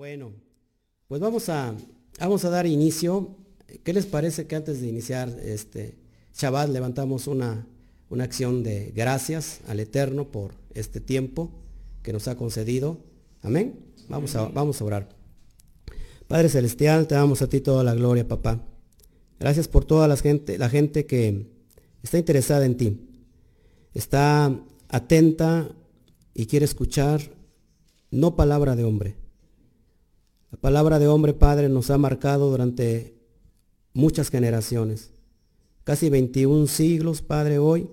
Bueno, pues vamos a, vamos a dar inicio. ¿Qué les parece que antes de iniciar este Shabbat levantamos una, una acción de gracias al Eterno por este tiempo que nos ha concedido? Amén. Vamos a, vamos a orar. Padre Celestial, te damos a ti toda la gloria, papá. Gracias por toda la gente, la gente que está interesada en ti. Está atenta y quiere escuchar no palabra de hombre. La palabra de hombre, Padre, nos ha marcado durante muchas generaciones. Casi 21 siglos, Padre, hoy,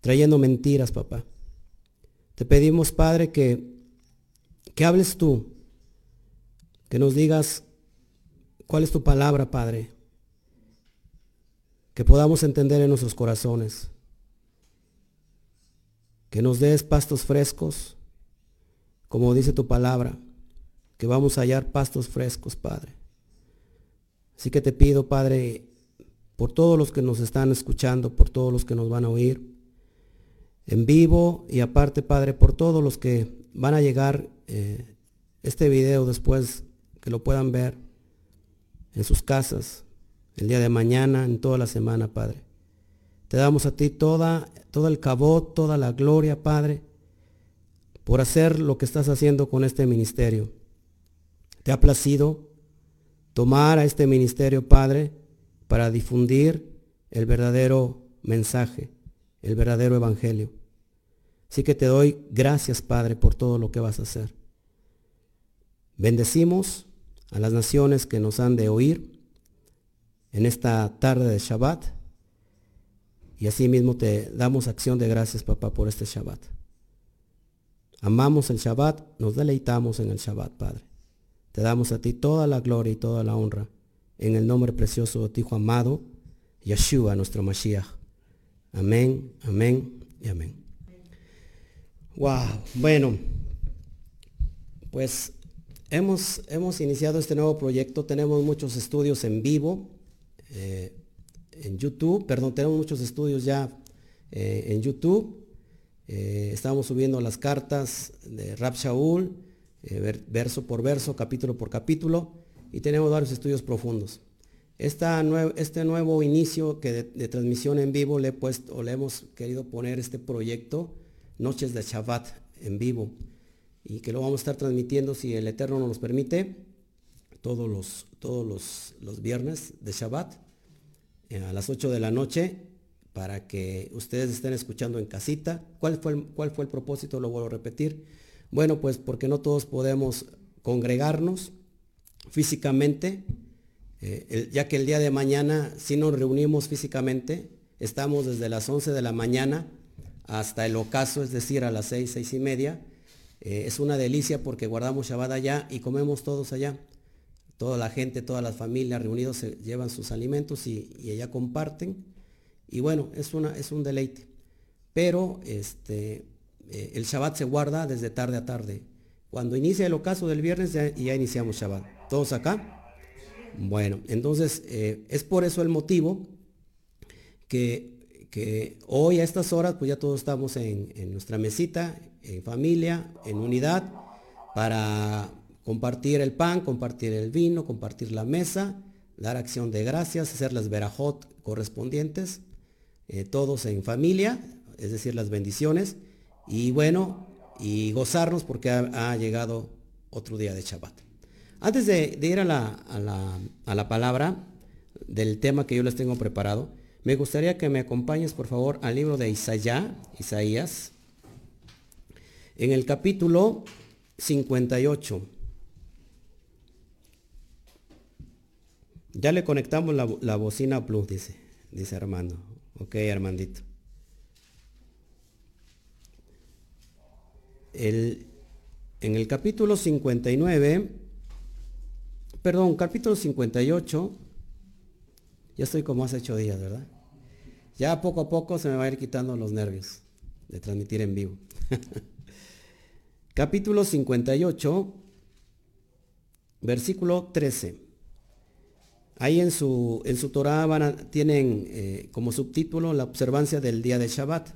trayendo mentiras, papá. Te pedimos, Padre, que, que hables tú, que nos digas cuál es tu palabra, Padre, que podamos entender en nuestros corazones, que nos des pastos frescos, como dice tu palabra, que vamos a hallar pastos frescos, Padre. Así que te pido, Padre, por todos los que nos están escuchando, por todos los que nos van a oír, en vivo y aparte, Padre, por todos los que van a llegar eh, este video después, que lo puedan ver en sus casas, el día de mañana, en toda la semana, Padre. Te damos a ti toda, todo el cabot, toda la gloria, Padre, por hacer lo que estás haciendo con este ministerio. Te ha placido tomar a este ministerio, Padre, para difundir el verdadero mensaje, el verdadero evangelio. Así que te doy gracias, Padre, por todo lo que vas a hacer. Bendecimos a las naciones que nos han de oír en esta tarde de Shabbat. Y así mismo te damos acción de gracias, papá, por este Shabbat. Amamos el Shabbat, nos deleitamos en el Shabbat, Padre. Te damos a ti toda la gloria y toda la honra. En el nombre precioso de tu Hijo amado, Yeshua, nuestro Mashiach. Amén, amén y amén. Wow, bueno, pues hemos, hemos iniciado este nuevo proyecto. Tenemos muchos estudios en vivo, eh, en YouTube, perdón, tenemos muchos estudios ya eh, en YouTube. Eh, estamos subiendo las cartas de Rab Shaul, verso por verso, capítulo por capítulo, y tenemos varios estudios profundos. Esta este nuevo inicio que de, transmisión en vivo le, he puesto, o le hemos querido poner este proyecto, Noches de Shabbat en vivo, y que lo vamos a estar transmitiendo, si el Eterno nos permite, todos los, todos los, los viernes de Shabbat eh, a las 8 de la noche para que ustedes estén escuchando en casita. ¿Cuál fue cuál fue el propósito? Lo vuelvo a repetir. Bueno, pues porque no todos podemos congregarnos físicamente, eh, ya que el día de mañana si nos reunimos físicamente, estamos desde las 11 de la mañana hasta el ocaso, es decir, a las 6, 6 y media. Eh, es una delicia porque guardamos Shabbat allá y comemos todos allá toda la gente, todas las familias reunidos se llevan sus alimentos y, y allá comparten. Y bueno, es, una, es un deleite. Pero este, eh, el Shabbat se guarda desde tarde a tarde. Cuando inicia el ocaso del viernes ya, ya iniciamos Shabbat. ¿Todos acá? Bueno, entonces eh, es por eso el motivo que, hoy a estas horas pues ya todos estamos en, en nuestra mesita, en familia, en unidad, para Compartir el pan, compartir el vino, compartir la mesa, dar acción de gracias, hacer las verajot correspondientes, eh, todos en familia, es decir, las bendiciones, y bueno, y gozarnos porque ha, llegado otro día de Shabbat. Antes de, ir a la, a la palabra del tema que yo les tengo preparado, me gustaría que me acompañes por favor al libro de Isaías, Isaías, en el capítulo 58. Ya le conectamos la, bocina Plus, dice, dice Armando. Ok, Armandito. El, en el capítulo 59, perdón, capítulo 58, ya estoy como hace ocho días, ¿verdad? Ya poco a poco se me va a ir quitando los nervios de transmitir en vivo. capítulo 58, versículo 13. Ahí en su, en su Torah van tienen eh, como subtítulo la observancia del día de Shabbat.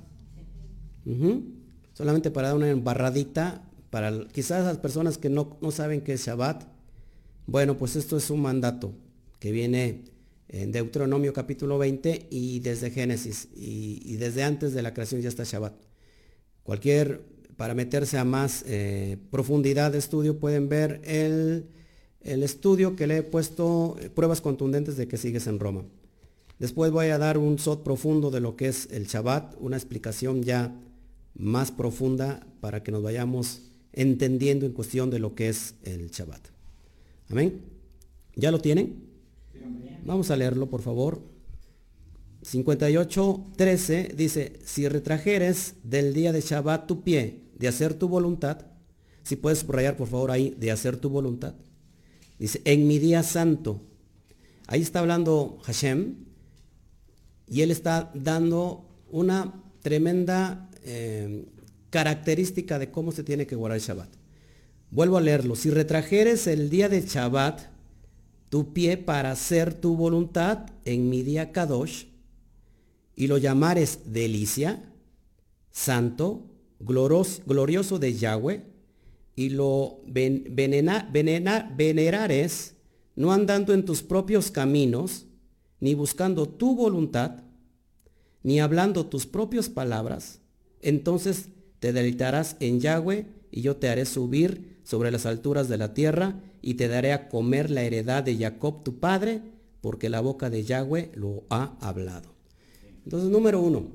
Solamente para dar una embarradita para quizás las personas que no, no saben qué es Shabbat, bueno, pues esto es un mandato que viene en Deuteronomio capítulo 20 y desde Génesis y, desde antes de la creación ya está Shabbat. Cualquier, para meterse a más eh, profundidad de estudio, pueden ver el, el, estudio que le he puesto, eh, pruebas contundentes de que sigues en Roma. Después voy a dar un sot profundo de lo que es el Shabbat, una explicación ya más profunda para que nos vayamos entendiendo en cuestión de lo que es el Shabbat. Amén. ¿Ya lo tienen? Vamos a leerlo, por favor. 58.13 dice, si retrajeres del día de Shabbat tu pie de hacer tu voluntad, si puedes subrayar por favor ahí, de hacer tu voluntad. Dice, en mi día santo. Ahí está hablando Hashem y él está dando una tremenda eh, característica de cómo se tiene que guardar el Shabbat. Vuelvo a leerlo. Si retrajeres el día de Shabbat tu pie para hacer tu voluntad en mi día Kadosh, y lo llamares delicia, santo, glorioso de Yahweh, y lo venerares, no andando en tus propios caminos, ni buscando tu voluntad, ni hablando tus propias palabras, entonces te deleitarás en Yahweh y yo te haré subir sobre las alturas de la tierra y te daré a comer la heredad de Jacob tu padre, porque la boca de Yahweh lo ha hablado. Entonces, número uno,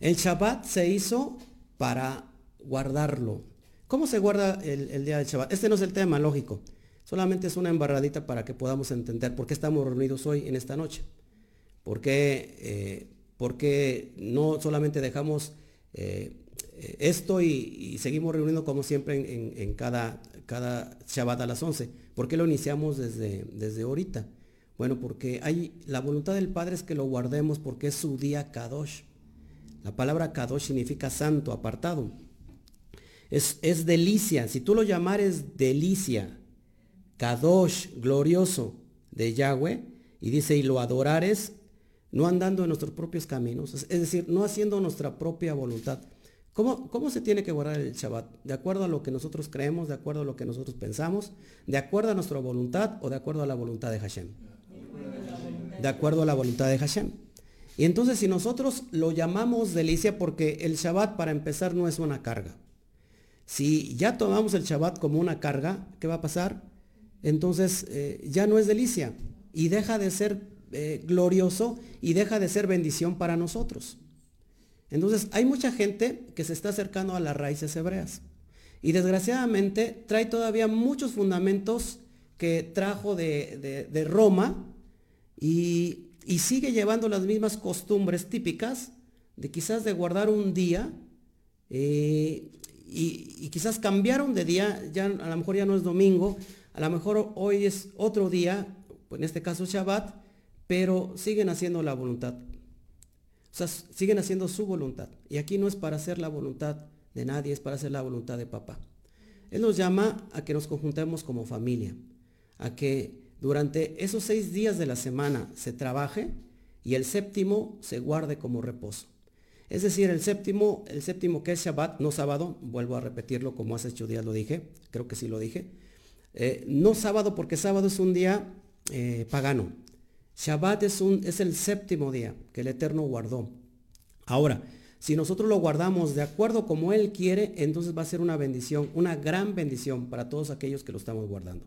el Shabbat se hizo para guardarlo. ¿Cómo se guarda el, día del Shabbat? Este no es el tema, lógico. Solamente es una embarradita para que podamos entender por qué estamos reunidos hoy en esta noche. ¿Por qué, eh, no solamente dejamos eh, esto y, seguimos reuniendo como siempre en, cada, cada Shabbat a las 11. ¿Por qué lo iniciamos desde, desde ahorita? Bueno, porque hay, la voluntad del Padre es que lo guardemos porque es su día Kadosh. La palabra Kadosh significa santo, apartado. Es, es delicia. Si tú lo llamares delicia, Kadosh, glorioso de Yahweh, y dice, y lo adorares, no andando en nuestros propios caminos, es decir, no haciendo nuestra propia voluntad, ¿Cómo, se tiene que guardar el Shabbat? ¿De acuerdo a lo que nosotros creemos, de acuerdo a lo que nosotros pensamos, de acuerdo a nuestra voluntad o de acuerdo a la voluntad de Hashem? De acuerdo a la voluntad de Hashem. Y entonces si nosotros lo llamamos delicia porque el Shabbat para empezar no es una carga. Si ya tomamos el Shabbat como una carga, ¿qué va a pasar? Entonces eh, ya no es delicia y deja de ser eh, glorioso y deja de ser bendición para nosotros. Entonces, hay mucha gente que se está acercando a las raíces hebreas. Y desgraciadamente trae todavía muchos fundamentos que trajo de, Roma y, sigue llevando las mismas costumbres típicas de quizás de guardar un día eh, y, quizás cambiaron de día, ya a lo mejor ya no es domingo, a lo mejor hoy es otro día, en este caso Shabbat, pero siguen haciendo la voluntad o sea, siguen haciendo su voluntad. Y aquí no es para hacer la voluntad de nadie, es para hacer la voluntad de papá. Él nos llama a que nos conjuntemos como familia, a que durante esos seis días de la semana se trabaje y el séptimo se guarde como reposo. Es decir, el séptimo, el séptimo que es Shabbat, no sábado, vuelvo a repetirlo como hace ocho días lo dije, creo que sí lo dije. Eh, no sábado porque sábado es un día eh, pagano, Shabbat es, el séptimo día que el Eterno guardó. Ahora, si nosotros lo guardamos de acuerdo como Él quiere, entonces va a ser una bendición, una gran bendición para todos aquellos que lo estamos guardando.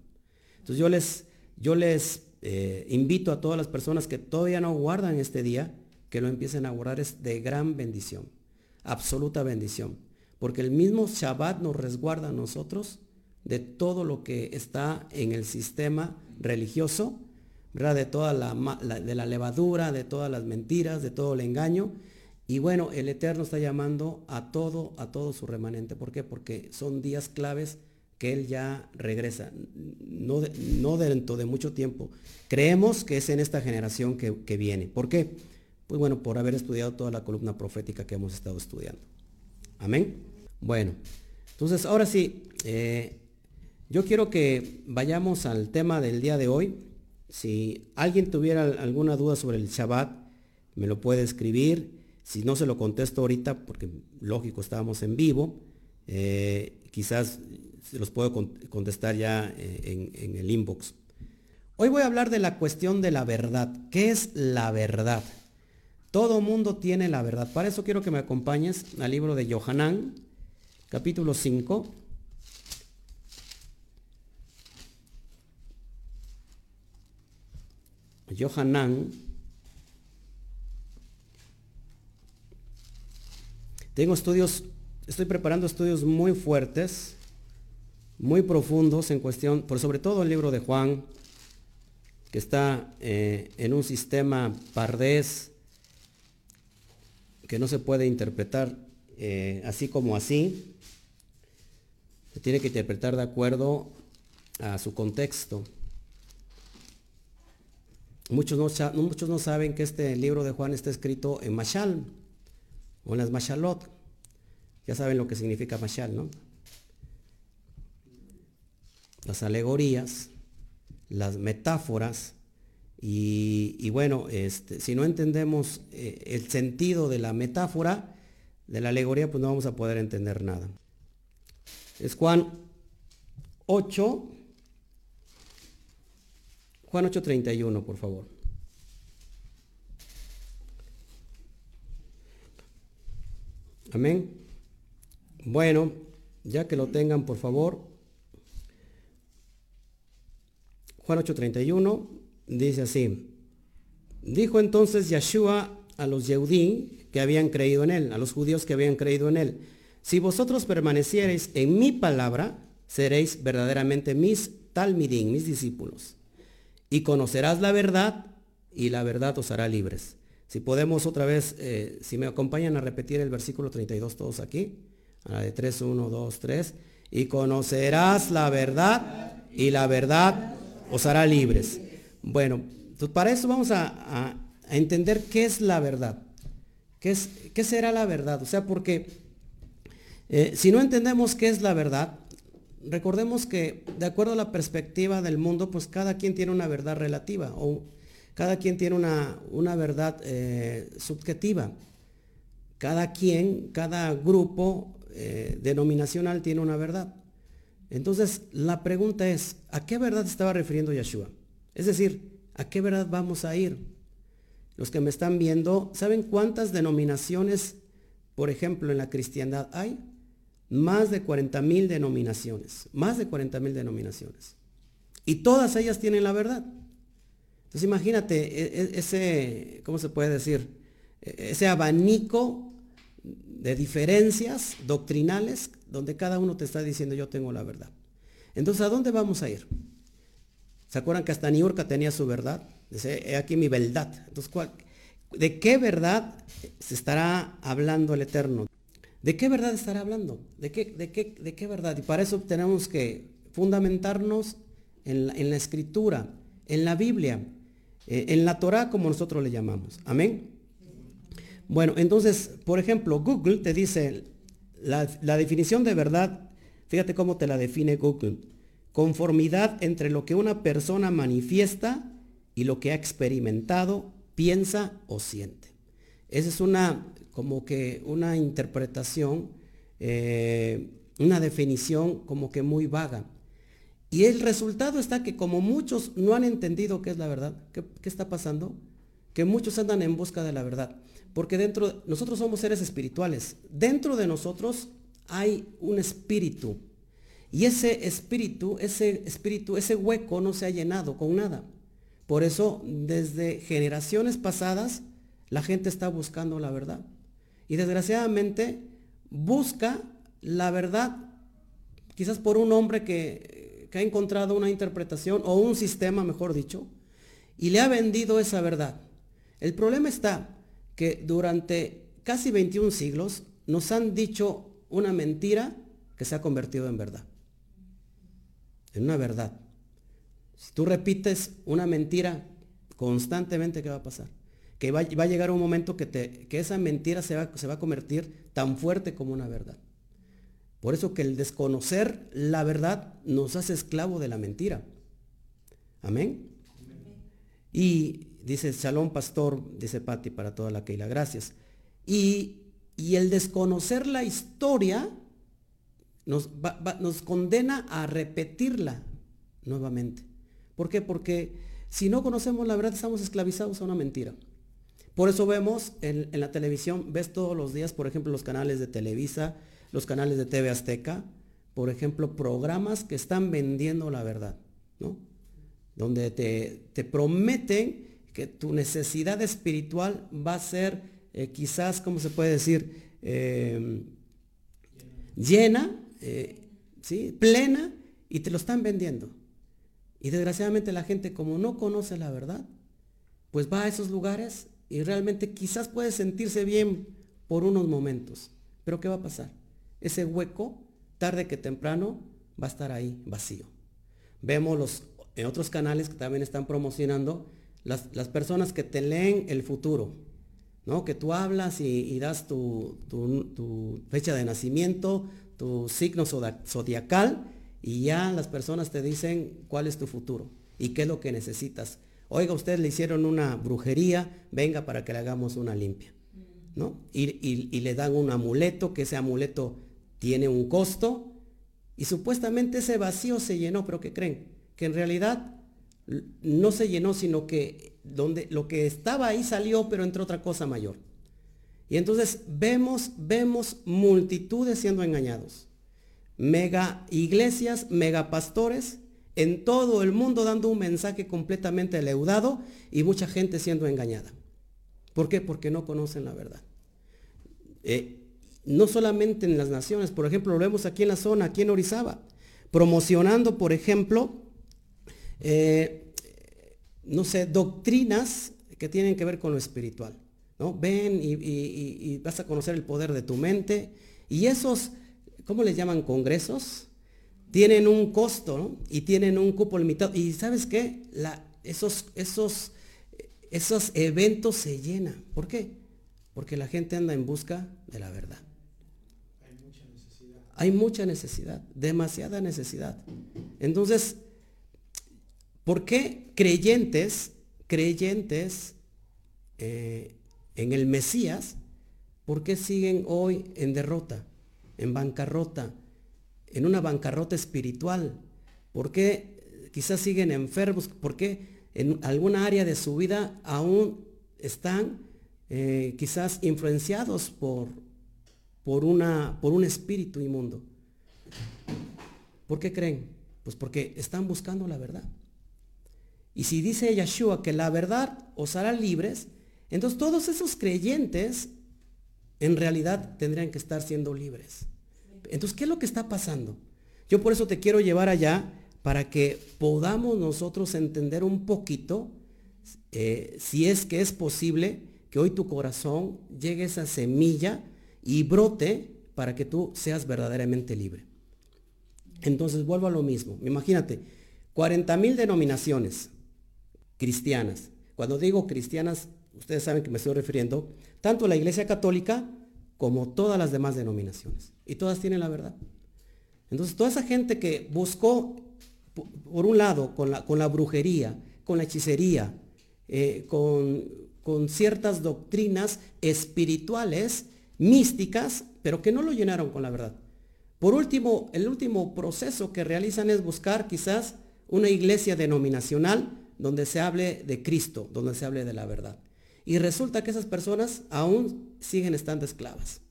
Entonces yo les, yo les eh, invito a todas las personas que todavía no guardan este día, que lo empiecen a guardar, es de gran bendición, absoluta bendición. Porque el mismo Shabbat nos resguarda a nosotros de todo lo que está en el sistema religioso de toda la, de la levadura, de todas las mentiras, de todo el engaño. Y bueno, el Eterno está llamando a todo, a todo su remanente. ¿Por qué? Porque son días claves que Él ya regresa, no, no dentro de mucho tiempo. Creemos que es en esta generación que, viene. ¿Por qué? Pues bueno, por haber estudiado toda la columna profética que hemos estado estudiando. Amén. Bueno, entonces ahora sí, eh, yo quiero que vayamos al tema del día de hoy. Si alguien tuviera alguna duda sobre el Shabbat, me lo puede escribir. Si no se lo contesto ahorita, porque lógico, estábamos en vivo, Eh, quizás se los puedo contestar ya eh, en, en el inbox. Hoy voy a hablar de la cuestión de la verdad. ¿Qué es la verdad? Todo mundo tiene la verdad. Para eso quiero que me acompañes al libro de Johanán, capítulo 5. Johanán. Tengo estudios, estoy preparando estudios muy fuertes, muy profundos en cuestión, por sobre todo el libro de Juan, que está eh, en un sistema pardés que no se puede interpretar eh, así como así. Se tiene que interpretar de acuerdo a su contexto. Muchos no, muchos no saben que este libro de Juan está escrito en Mashal o en las Mashalot. Ya saben lo que significa Mashal, ¿no? Las alegorías, las metáforas, y, bueno, este, si no entendemos eh, el sentido de la metáfora, de la alegoría, pues no vamos a poder entender nada. Es Juan 8, Juan 8:31, por favor. Amén. Bueno, ya que lo tengan, por favor. Juan 8:31 dice así. Dijo entonces Yeshua a los Yehudí que habían creído en él, a los judíos que habían creído en él. Si vosotros permaneciereis en mi palabra, seréis verdaderamente mis talmidim, mis discípulos y conocerás la verdad y la verdad os hará libres. Si podemos otra vez, eh, si me acompañan a repetir el versículo 32 todos aquí, a la de 3, 1, 2, 3, y conocerás la verdad y la verdad os hará libres. Bueno, pues para eso vamos a, entender qué es la verdad. ¿Qué, es, ¿Qué será la verdad? O sea, porque eh, si no entendemos qué es la verdad, recordemos que de acuerdo a la perspectiva del mundo, pues cada quien tiene una verdad relativa o cada quien tiene una, una verdad eh, subjetiva. Cada quien, cada grupo eh, denominacional tiene una verdad. Entonces, la pregunta es, ¿a qué verdad estaba refiriendo Yeshua? Es decir, ¿a qué verdad vamos a ir? Los que me están viendo, ¿saben cuántas denominaciones, por ejemplo, en la cristiandad hay? Más de 40 mil denominaciones, más de 40 mil denominaciones. Y todas ellas tienen la verdad. Entonces imagínate e, e, ese, ¿cómo se puede decir? E, ese abanico de diferencias doctrinales donde cada uno te está diciendo yo tengo la verdad. Entonces, ¿a dónde vamos a ir? ¿Se acuerdan que hasta Niurka tenía su verdad? Dice, he aquí mi verdad. Entonces, ¿de qué verdad se estará hablando el Eterno? ¿De qué verdad estará hablando? ¿De qué, de qué, de qué verdad? Y para eso tenemos que fundamentarnos en la, escritura, en la Biblia, eh, en la Torah como nosotros le llamamos. Amén. Bueno, entonces, por ejemplo, Google te dice la, la definición de verdad, fíjate cómo te la define Google. Conformidad entre lo que una persona manifiesta y lo que ha experimentado, piensa o siente. Esa es una como que una interpretación, eh, una definición como que muy vaga. Y el resultado está que como muchos no han entendido qué es la verdad, ¿qué, está pasando? Que muchos andan en busca de la verdad. Porque dentro, nosotros somos seres espirituales. Dentro de nosotros hay un espíritu. Y ese espíritu, ese espíritu, ese hueco no se ha llenado con nada. Por eso, desde generaciones pasadas, la gente está buscando la verdad. Y desgraciadamente busca la verdad, quizás por un hombre que, ha encontrado una interpretación o un sistema, mejor dicho, y le ha vendido esa verdad. El problema está que durante casi 21 siglos nos han dicho una mentira que se ha convertido en verdad. En una verdad. Si tú repites una mentira constantemente, ¿qué va a pasar? Que va, a llegar un momento que, esa mentira se va, a convertir tan fuerte como una verdad. Por eso que el desconocer la verdad nos hace esclavo de la mentira. Amén. Y dice Shalom Pastor, dice Patti para toda la que la gracias. Y, y el desconocer la historia nos, nos condena a repetirla nuevamente. ¿Por qué? Porque si no conocemos la verdad estamos esclavizados a una mentira. Por eso vemos en, la televisión, ves todos los días, por ejemplo, los canales de Televisa, los canales de TV Azteca, por ejemplo, programas que están vendiendo la verdad, ¿no? Donde te, prometen que tu necesidad espiritual va a ser eh, quizás, ¿cómo se puede decir? Em, llena, eh, ¿sí? plena, y te lo están vendiendo. Y desgraciadamente la gente, como no conoce la verdad, pues va a esos lugares y realmente quizás puede sentirse bien por unos momentos. Pero ¿qué va a pasar? Ese hueco, tarde que temprano, va a estar ahí vacío. Vemos los, en otros canales que también están promocionando las, personas que te leen el futuro, ¿no? Que tú hablas y, das tu, tu, fecha de nacimiento, tu signo zodiacal, y ya las personas te dicen cuál es tu futuro y qué es lo que necesitas Oiga, ustedes le hicieron una brujería, venga para que le hagamos una limpia. ¿no? Y, le dan un amuleto, que ese amuleto tiene un costo, y supuestamente ese vacío se llenó, pero ¿qué creen? Que en realidad no se llenó, sino que donde, lo que estaba ahí salió, pero entre otra cosa mayor. Y entonces vemos, vemos multitudes siendo engañados. Mega iglesias, mega pastores en todo el mundo dando un mensaje completamente leudado y mucha gente siendo engañada. ¿Por qué? Porque no conocen la verdad. Eh, no solamente en las naciones, por ejemplo, lo vemos aquí en la zona, aquí en Orizaba, promocionando, por ejemplo, eh, no sé, doctrinas que tienen que ver con lo espiritual. ¿no? Ven y, y vas a conocer el poder de tu mente. Y esos, ¿cómo les llaman? Congresos tienen un costo y tienen un cupo limitado. Y sabes qué? esos, esos, esos eventos se llenan. ¿Por qué? Porque la gente anda en busca de la verdad. Hay mucha necesidad. Hay mucha necesidad, demasiada necesidad. Entonces, ¿por qué creyentes, creyentes eh, en el Mesías, por qué siguen hoy en derrota, en bancarrota? En una bancarrota espiritual? ¿Por qué quizás siguen enfermos? ¿Por qué en alguna área de su vida aún están eh, quizás influenciados por, por, una, por un espíritu inmundo? ¿Por qué creen? Pues porque están buscando la verdad. Y si dice Yeshua que la verdad os hará libres, entonces todos esos creyentes en realidad tendrían que estar siendo libres. Entonces, ¿qué es lo que está pasando? Yo por eso te quiero llevar allá para que podamos nosotros entender un poquito, eh, si es que es posible, que hoy tu corazón llegue a esa semilla y brote para que tú seas verdaderamente libre. Entonces vuelvo a lo mismo. Imagínate, 40 mil denominaciones cristianas. Cuando digo cristianas, ustedes saben que me estoy refiriendo tanto a la Iglesia Católica como todas las demás denominaciones. Y todas tienen la verdad. Entonces, toda esa gente que buscó, por un lado, con la, con la brujería, con la hechicería, eh, con, con ciertas doctrinas espirituales, místicas, pero que no lo llenaron con la verdad. Por último, el último proceso que realizan es buscar quizás una iglesia denominacional donde se hable de Cristo, donde se hable de la verdad. Y resulta que esas personas aún siguen estando esclavas.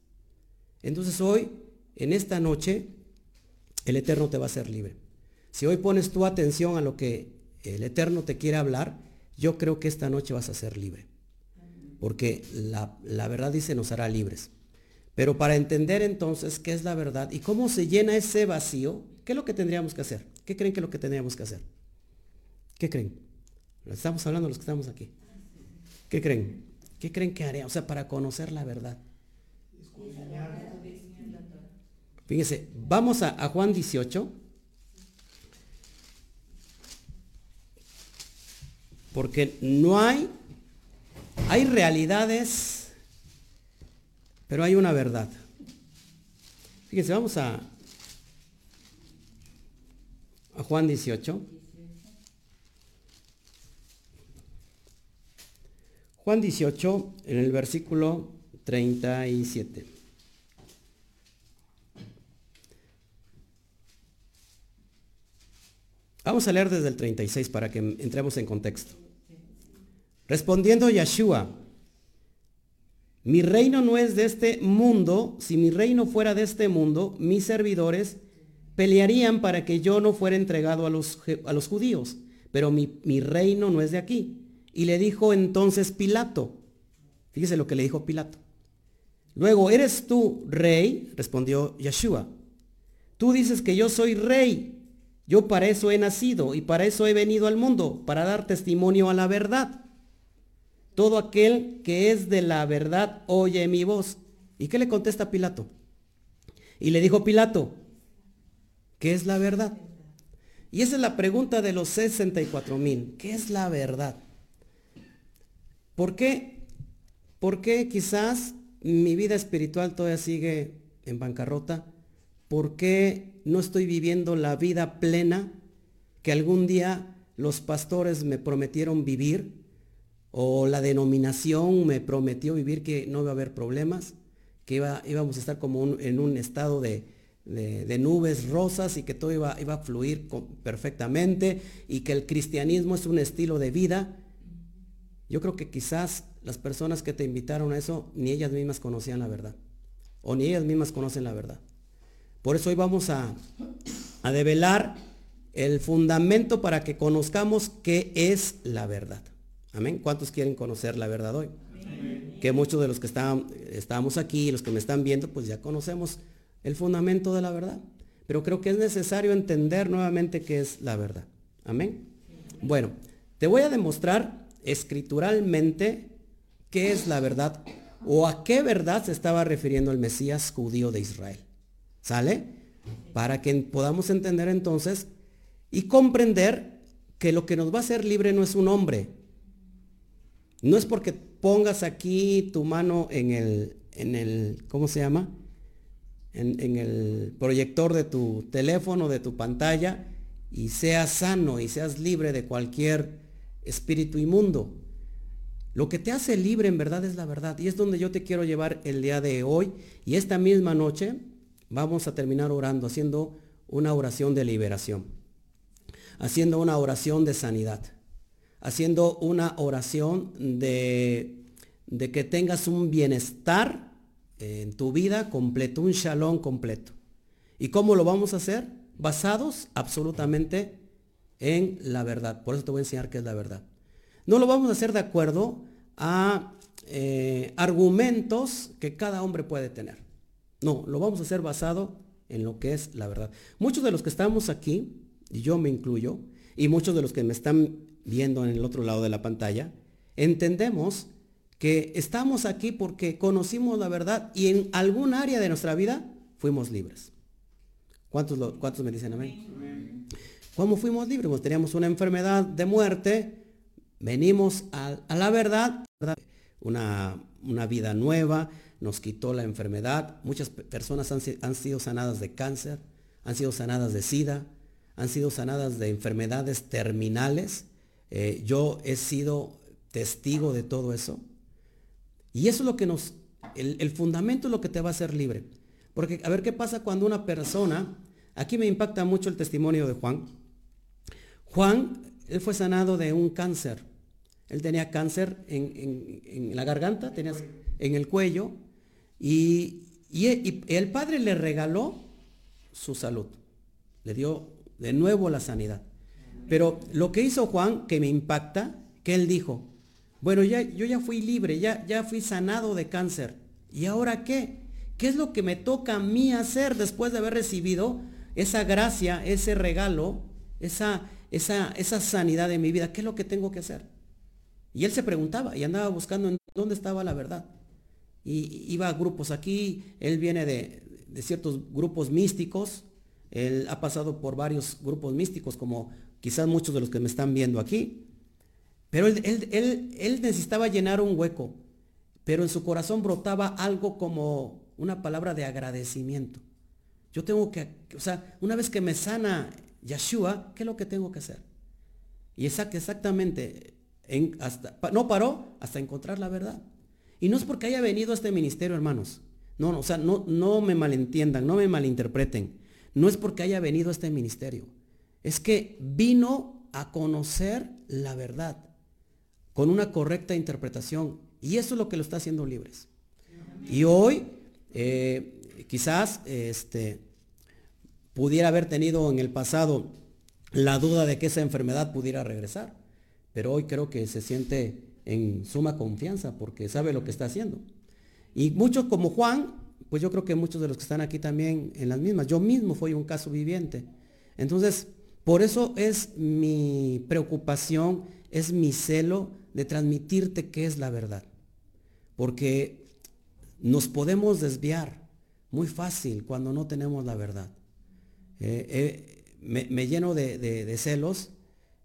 Entonces hoy, en esta noche, el Eterno te va a hacer libre. Si hoy pones tu atención a lo que el Eterno te quiere hablar, yo creo que esta noche vas a ser libre. Porque la, la verdad dice nos hará libres. Pero para entender entonces qué es la verdad y cómo se llena ese vacío, ¿qué es lo que tendríamos que hacer? ¿Qué creen que es lo que tendríamos que hacer? ¿Qué creen? Estamos hablando los que estamos aquí. ¿Qué creen? ¿Qué creen que haré? O sea, para conocer la verdad. Fíjense, vamos a, Juan 18. Porque no hay, hay realidades, pero hay una verdad. Fíjense, vamos a, a Juan 18. Juan 18, en el versículo 37. Vamos a leer desde el 36 para que entremos en contexto. Respondiendo Yeshua, mi reino no es de este mundo, si mi reino fuera de este mundo, mis servidores pelearían para que yo no fuera entregado a los, a los judíos, pero mi, mi reino no es de aquí. Y le dijo entonces Pilato, fíjese lo que le dijo Pilato. Luego, ¿eres tú rey? Respondió Yeshua. Tú dices que yo soy rey. Yo para eso he nacido y para eso he venido al mundo, para dar testimonio a la verdad. Todo aquel que es de la verdad oye mi voz. ¿Y qué le contesta Pilato? Y le dijo Pilato, ¿qué es la verdad? Y esa es la pregunta de los 64 mil. ¿Qué es la verdad? ¿Por qué? ¿Por qué quizás mi vida espiritual todavía sigue en bancarrota? ¿Por qué no estoy viviendo la vida plena que algún día los pastores me prometieron vivir? ¿O la denominación me prometió vivir que no iba a haber problemas? Que íbamos a estar como en un estado de, nubes rosas y que todo iba, iba a fluir perfectamente y que el cristianismo es un estilo de vida. Yo creo que quizás las personas que te invitaron a eso, ni ellas mismas conocían la verdad. O ni ellas mismas conocen la verdad. Por eso hoy vamos a, a develar el fundamento para que conozcamos qué es la verdad. Amén. ¿Cuántos quieren conocer la verdad hoy? Que muchos de los que están, estamos aquí, los que me están viendo, pues ya conocemos el fundamento de la verdad. Pero creo que es necesario entender nuevamente qué es la verdad. Amén. Bueno, te voy a demostrar escrituralmente qué es la verdad o a qué verdad se estaba refiriendo el Mesías judío de Israel. ¿Sale? Para que podamos entender entonces y comprender que lo que nos va a hacer libre no es un hombre. No es porque pongas aquí tu mano en el, en el ¿cómo se llama? En, en el proyector de tu teléfono, de tu pantalla, y seas sano y seas libre de cualquier espíritu inmundo. Lo que te hace libre en verdad es la verdad. Y es donde yo te quiero llevar el día de hoy. Y esta misma noche vamos a terminar orando, haciendo una oración de liberación. Haciendo una oración de sanidad. Haciendo una oración de, de que tengas un bienestar en tu vida completo, un shalom completo. ¿Y cómo lo vamos a hacer? Basados absolutamente en la verdad. Por eso te voy a enseñar qué es la verdad. No lo vamos a hacer de acuerdo a eh, argumentos que cada hombre puede tener. No, lo vamos a hacer basado en lo que es la verdad. Muchos de los que estamos aquí, y yo me incluyo, y muchos de los que me están viendo en el otro lado de la pantalla, entendemos que estamos aquí porque conocimos la verdad y en algún área de nuestra vida fuimos libres. ¿Cuántos, cuántos me dicen amén? ¿Cómo fuimos libres? Pues teníamos una enfermedad de muerte, venimos a, la verdad, Una, una, vida nueva, nos quitó la enfermedad. Muchas personas han, sido sanadas de cáncer, han sido sanadas de sida, han sido sanadas de enfermedades terminales. Eh, yo he sido testigo de todo eso. Y eso es lo que nos, el, el fundamento es lo que te va a hacer libre. Porque a ver qué pasa cuando una persona, aquí me impacta mucho el testimonio de Juan, Juan, él fue sanado de un cáncer. Él tenía cáncer en, la garganta, tenía en el cuello, y, el Padre le regaló su salud. Le dio de nuevo la sanidad. Pero lo que hizo Juan, que me impacta, que él dijo, bueno, ya, yo ya fui libre, ya, ya fui sanado de cáncer. ¿Y ahora qué? ¿Qué es lo que me toca a mí hacer después de haber recibido esa gracia, ese regalo, esa, esa, esa sanidad de mi vida, ¿qué es lo que tengo que hacer? Y él se preguntaba y andaba buscando en dónde estaba la verdad. Y iba a grupos aquí, él viene de, ciertos grupos místicos, él ha pasado por varios grupos místicos, como quizás muchos de los que me están viendo aquí. Pero él, él, él, necesitaba llenar un hueco, pero en su corazón brotaba algo como una palabra de agradecimiento. Yo tengo que, o sea, una vez que me sana Yeshua, ¿qué es lo que tengo que hacer? Y exactamente, en, hasta, no paró hasta encontrar la verdad. Y no es porque haya venido a este ministerio, hermanos. No, o sea, no, no me malentiendan, no me malinterpreten. No es porque haya venido a este ministerio. es que vino a conocer la verdad con una correcta interpretación. Y eso es lo que lo está haciendo libres. Y hoy, eh, quizás este, pudiera haber tenido en el pasado la duda de que esa enfermedad pudiera regresar. Pero hoy creo que se siente en suma confianza porque sabe lo que está haciendo. Y muchos como Juan, pues yo creo que muchos de los que están aquí también en las mismas. Yo mismo fui un caso viviente. Entonces, por eso es mi preocupación, es mi celo de transmitirte qué es la verdad. Porque nos podemos desviar muy fácil cuando no tenemos la verdad. Eh, eh, me, lleno de, celos.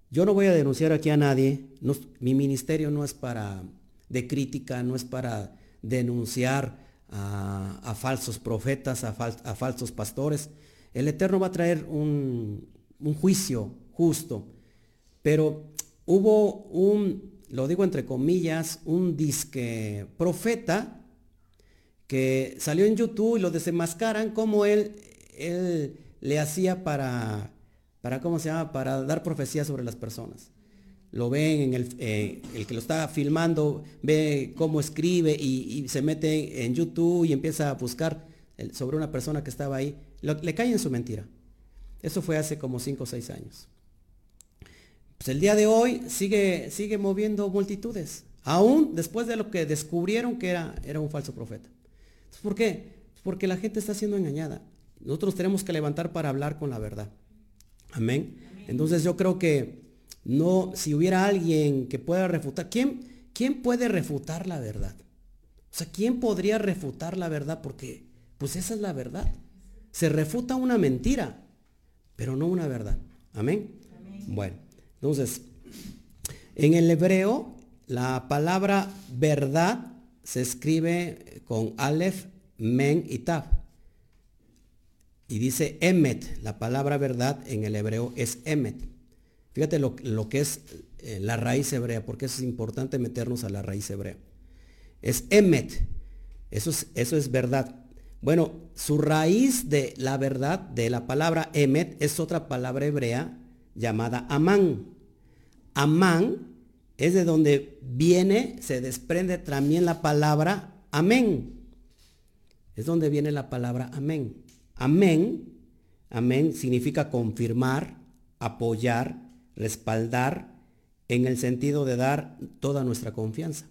Yo no voy a denunciar aquí a nadie. mi ministerio no es para de crítica, no es para denunciar a, falsos profetas, a, falsos pastores. El Eterno va a traer un, juicio justo. Pero hubo un, lo digo entre comillas, un disque profeta que salió en YouTube y lo desenmascaran como él le hacía para, para, ¿cómo se llama? Para dar profecía sobre las personas. Lo ven en el, eh, el que lo está filmando, ve cómo escribe y, se mete en YouTube y empieza a buscar sobre una persona que estaba ahí. le cae en su mentira. Eso fue hace como 5 o 6 años. Pues el día de hoy sigue, sigue moviendo multitudes, aún después de lo que descubrieron que era, era un falso profeta. ¿Por qué? Porque la gente está siendo engañada. Nosotros tenemos que levantar para hablar con la verdad. Amén. Entonces yo creo que no, si hubiera alguien que pueda refutar, ¿quién, ¿quién puede refutar la verdad? O sea, ¿quién podría refutar la verdad? Porque, pues esa es la verdad. Se refuta una mentira, pero no una verdad. Amén. Bueno. Entonces, en el hebreo, la palabra verdad se escribe con Aleph, Men y Tav. Y dice Emet, la palabra verdad en el hebreo es Emet. Fíjate lo, que es eh, la raíz hebrea, porque es importante meternos a la raíz hebrea. Es Emet, eso es, eso es verdad. Bueno, su raíz de la verdad, de la palabra Emet, es otra palabra hebrea llamada Amán. Amán es de donde viene, se desprende también la palabra amén. Es donde viene la palabra amén. Amén, amén significa confirmar, apoyar, respaldar, en el sentido de dar toda nuestra confianza.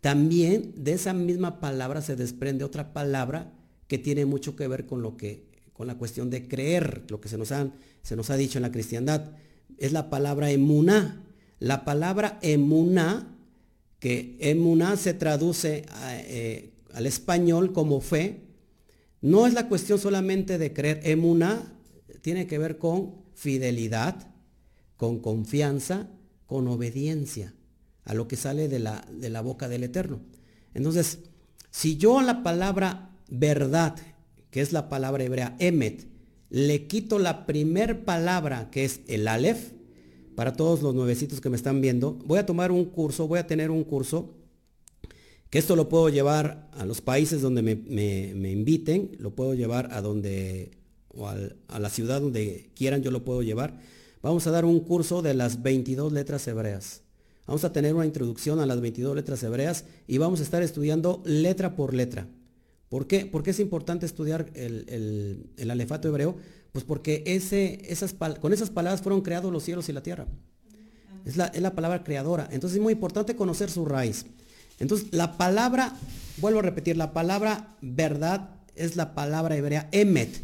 También de esa misma palabra se desprende otra palabra que tiene mucho que ver con lo que con la cuestión de creer, lo que se nos, se nos ha dicho en la cristiandad es la palabra emuná. La palabra emuná, que emuná se traduce eh, al español como fe, no es la cuestión solamente de creer. Emuná tiene que ver con fidelidad, con confianza, con obediencia a lo que sale de la, de la boca del Eterno. Entonces, si yo la palabra verdad, que es la palabra hebrea emet, le quito la primer palabra que es el Aleph, para todos los nuevecitos que me están viendo, voy a tomar un curso, voy a tener un curso, que esto lo puedo llevar a los países donde me, inviten, lo puedo llevar a donde, o a la ciudad donde quieran, yo lo puedo llevar. Vamos a dar un curso de las 22 letras hebreas. Vamos a tener una introducción a las 22 letras hebreas y vamos a estar estudiando letra por letra. ¿Por qué? Es importante estudiar el, alefato hebreo? Pues porque ese, esas, con esas palabras fueron creados los cielos y la tierra. Es la, es la, palabra creadora. Entonces es muy importante conocer su raíz. Entonces la palabra, vuelvo a repetir, la palabra verdad es la palabra hebrea emet.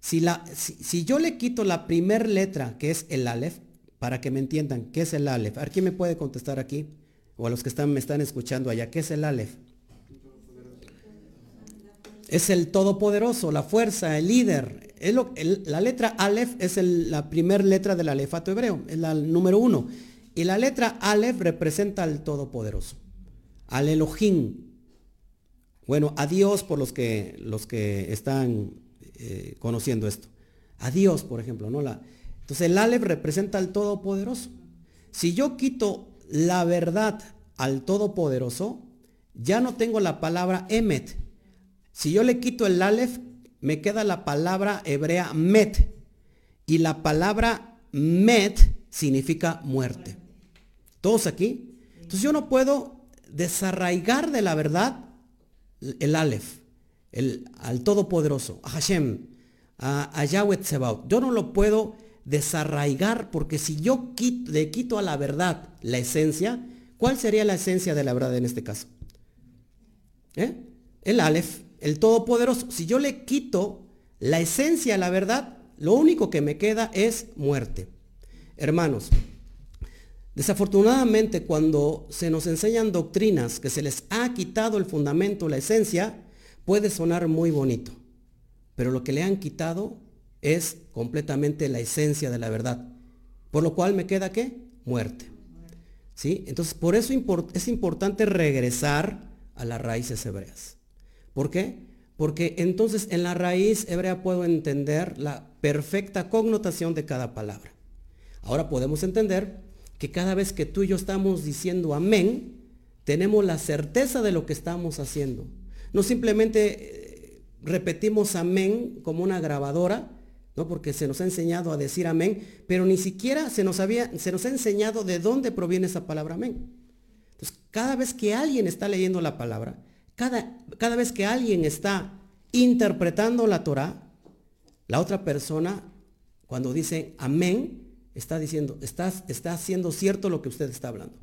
Si, la, si, yo le quito la primer letra, que es el alef, para que me entiendan, ¿qué es el alef? A ¿quién me puede contestar aquí? O a los que están, me están escuchando allá, ¿qué es el alef? es el todopoderoso, la fuerza, el líder. la letra Aleph es la primera letra del alefato hebreo, es la número uno. Y la letra Aleph representa al todopoderoso, al Elohim. Bueno, a Dios por los que, los que están eh, conociendo esto. A Dios, por ejemplo, ¿no? La, entonces el Aleph representa al todopoderoso. Si yo quito la verdad al todopoderoso, ya no tengo la palabra Emet, si yo le quito el Aleph, me queda la palabra hebrea met. y la palabra met significa muerte. ¿Todos aquí? Entonces yo no puedo desarraigar de la verdad el Aleph, el, al Todopoderoso, a Hashem, a, Yahweh Tsebaut. Yo no lo puedo desarraigar porque si yo le quito a la verdad la esencia, ¿cuál sería la esencia de la verdad en este caso? ¿Eh? El Aleph, el Todopoderoso. Si yo le quito la esencia a la verdad, lo único que me queda es muerte. Hermanos, desafortunadamente cuando se nos enseñan doctrinas que se les ha quitado el fundamento, la esencia, puede sonar muy bonito, pero lo que le han quitado es completamente la esencia de la verdad. Por lo cual me queda qué? Muerte. ¿Sí? Entonces, por eso es importante regresar a las raíces hebreas. ¿Por qué? Porque entonces en la raíz hebrea puedo entender la perfecta connotación de cada palabra. Ahora podemos entender que cada vez que tú y yo estamos diciendo amén, tenemos la certeza de lo que estamos haciendo. No simplemente eh, repetimos amén como una grabadora, ¿no? Porque se nos ha enseñado a decir amén, pero ni siquiera se nos, había, se nos ha enseñado de dónde proviene esa palabra amén. Entonces, cada vez que alguien está leyendo la palabra, cada, cada vez que alguien está interpretando la Torah, la otra persona, cuando dice amén, está diciendo, está, está haciendo cierto lo que usted está hablando.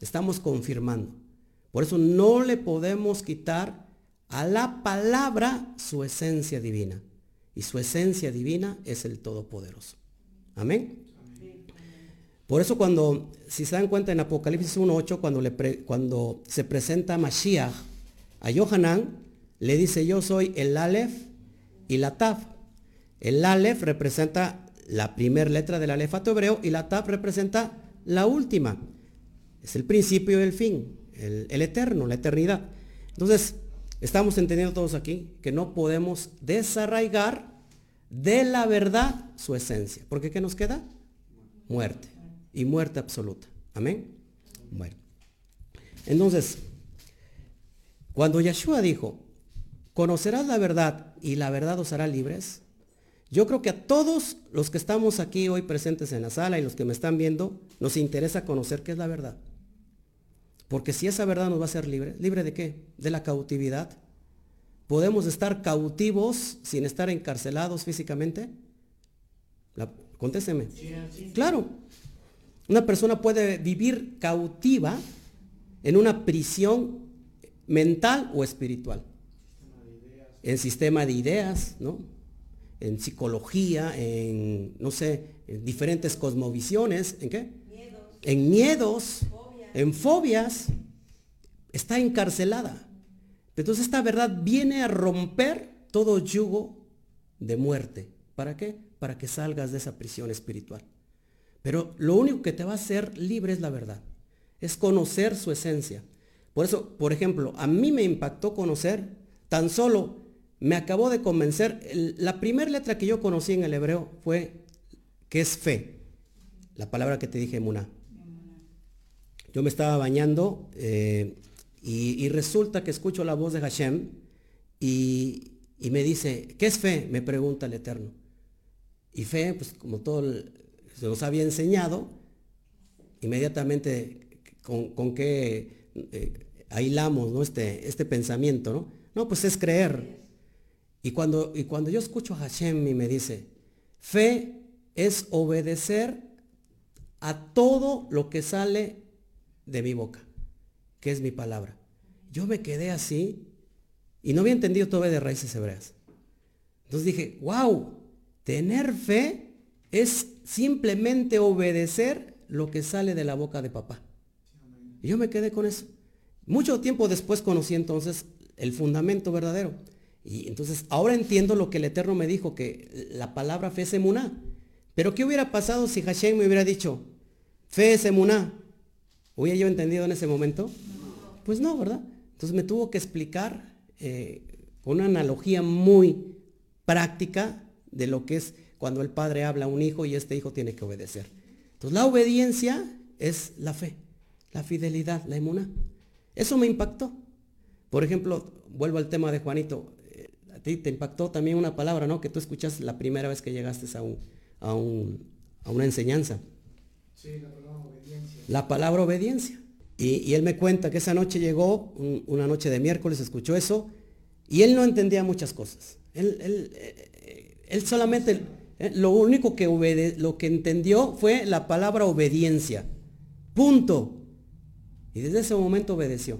Estamos confirmando. Por eso no le podemos quitar a la palabra su esencia divina. Y su esencia divina es el Todopoderoso. Amén. Por eso cuando, si se dan cuenta en Apocalipsis 1.8, cuando, cuando se presenta Mashiach a Yohanan, le dice yo soy el Aleph y la Tav. El Aleph representa la primera letra del alefato hebreo y la Tav representa la última. Es el principio y el fin, el, el eterno, la eternidad. Entonces, estamos entendiendo todos aquí que no podemos desarraigar de la verdad su esencia. Porque ¿qué nos queda? Muerte. Y muerte absoluta. Amén. Bueno. Entonces, cuando Yeshua dijo, conocerás la verdad y la verdad os hará libres, yo creo que a todos los que estamos aquí hoy presentes en la sala y los que me están viendo, nos interesa conocer qué es la verdad. Porque si esa verdad nos va a hacer libre, ¿libre de qué? De la cautividad. ¿Podemos estar cautivos sin estar encarcelados físicamente? contésteme. Claro. Una persona puede vivir cautiva en una prisión mental o espiritual. En sistema de ideas, ¿no? En psicología, en, no sé, en diferentes cosmovisiones, ¿en qué? En miedos, en fobias, está encarcelada. Entonces esta verdad viene a romper todo yugo de muerte. ¿Para qué? Para que salgas de esa prisión espiritual. Pero lo único que te va a hacer libre es la verdad. Es conocer su esencia. Por eso, por ejemplo, a mí me impactó conocer tan solo me acabó de convencer. la primera letra que yo conocí en el hebreo fue que es fe. La palabra que te dije, Muna. Yo me estaba bañando eh, y, resulta que escucho la voz de Hashem y, me dice, ¿qué es fe? Me pregunta el Eterno. Y fe, pues como todo se nos había enseñado, inmediatamente con, qué eh, aislamos ¿no? este, este pensamiento, ¿no? No, pues es creer. Y cuando, y cuando yo escucho a Hashem y me dice, fe es obedecer a todo lo que sale de mi boca, que es mi palabra. Yo me quedé así y no había entendido todo de raíces hebreas. Entonces dije, wow, tener fe es simplemente obedecer lo que sale de la boca de papá. Y yo me quedé con eso. Mucho tiempo después conocí entonces el fundamento verdadero. Y entonces ahora entiendo lo que el Eterno me dijo, que la palabra fe es emuná. Pero ¿qué hubiera pasado si Hashem me hubiera dicho, fe es emuná? ¿Hubiera yo entendido en ese momento? Pues no, ¿verdad? Entonces me tuvo que explicar eh, una analogía muy práctica de lo que es cuando el padre habla a un hijo y este hijo tiene que obedecer. Entonces la obediencia es la fe, la fidelidad, la emuná. Eso me impactó. Por ejemplo, vuelvo al tema de Juanito, ti te impactó también una palabra, ¿no? Que tú escuchas la primera vez que llegaste a un, a, una enseñanza. Sí, la palabra obediencia. La palabra obediencia. Y, él me cuenta que esa noche llegó, una noche de miércoles, escuchó eso, y él no entendía muchas cosas. Él, él, eh, solamente, eh, lo único que, obede, lo que entendió fue la palabra obediencia. Punto. Y desde ese momento obedeció.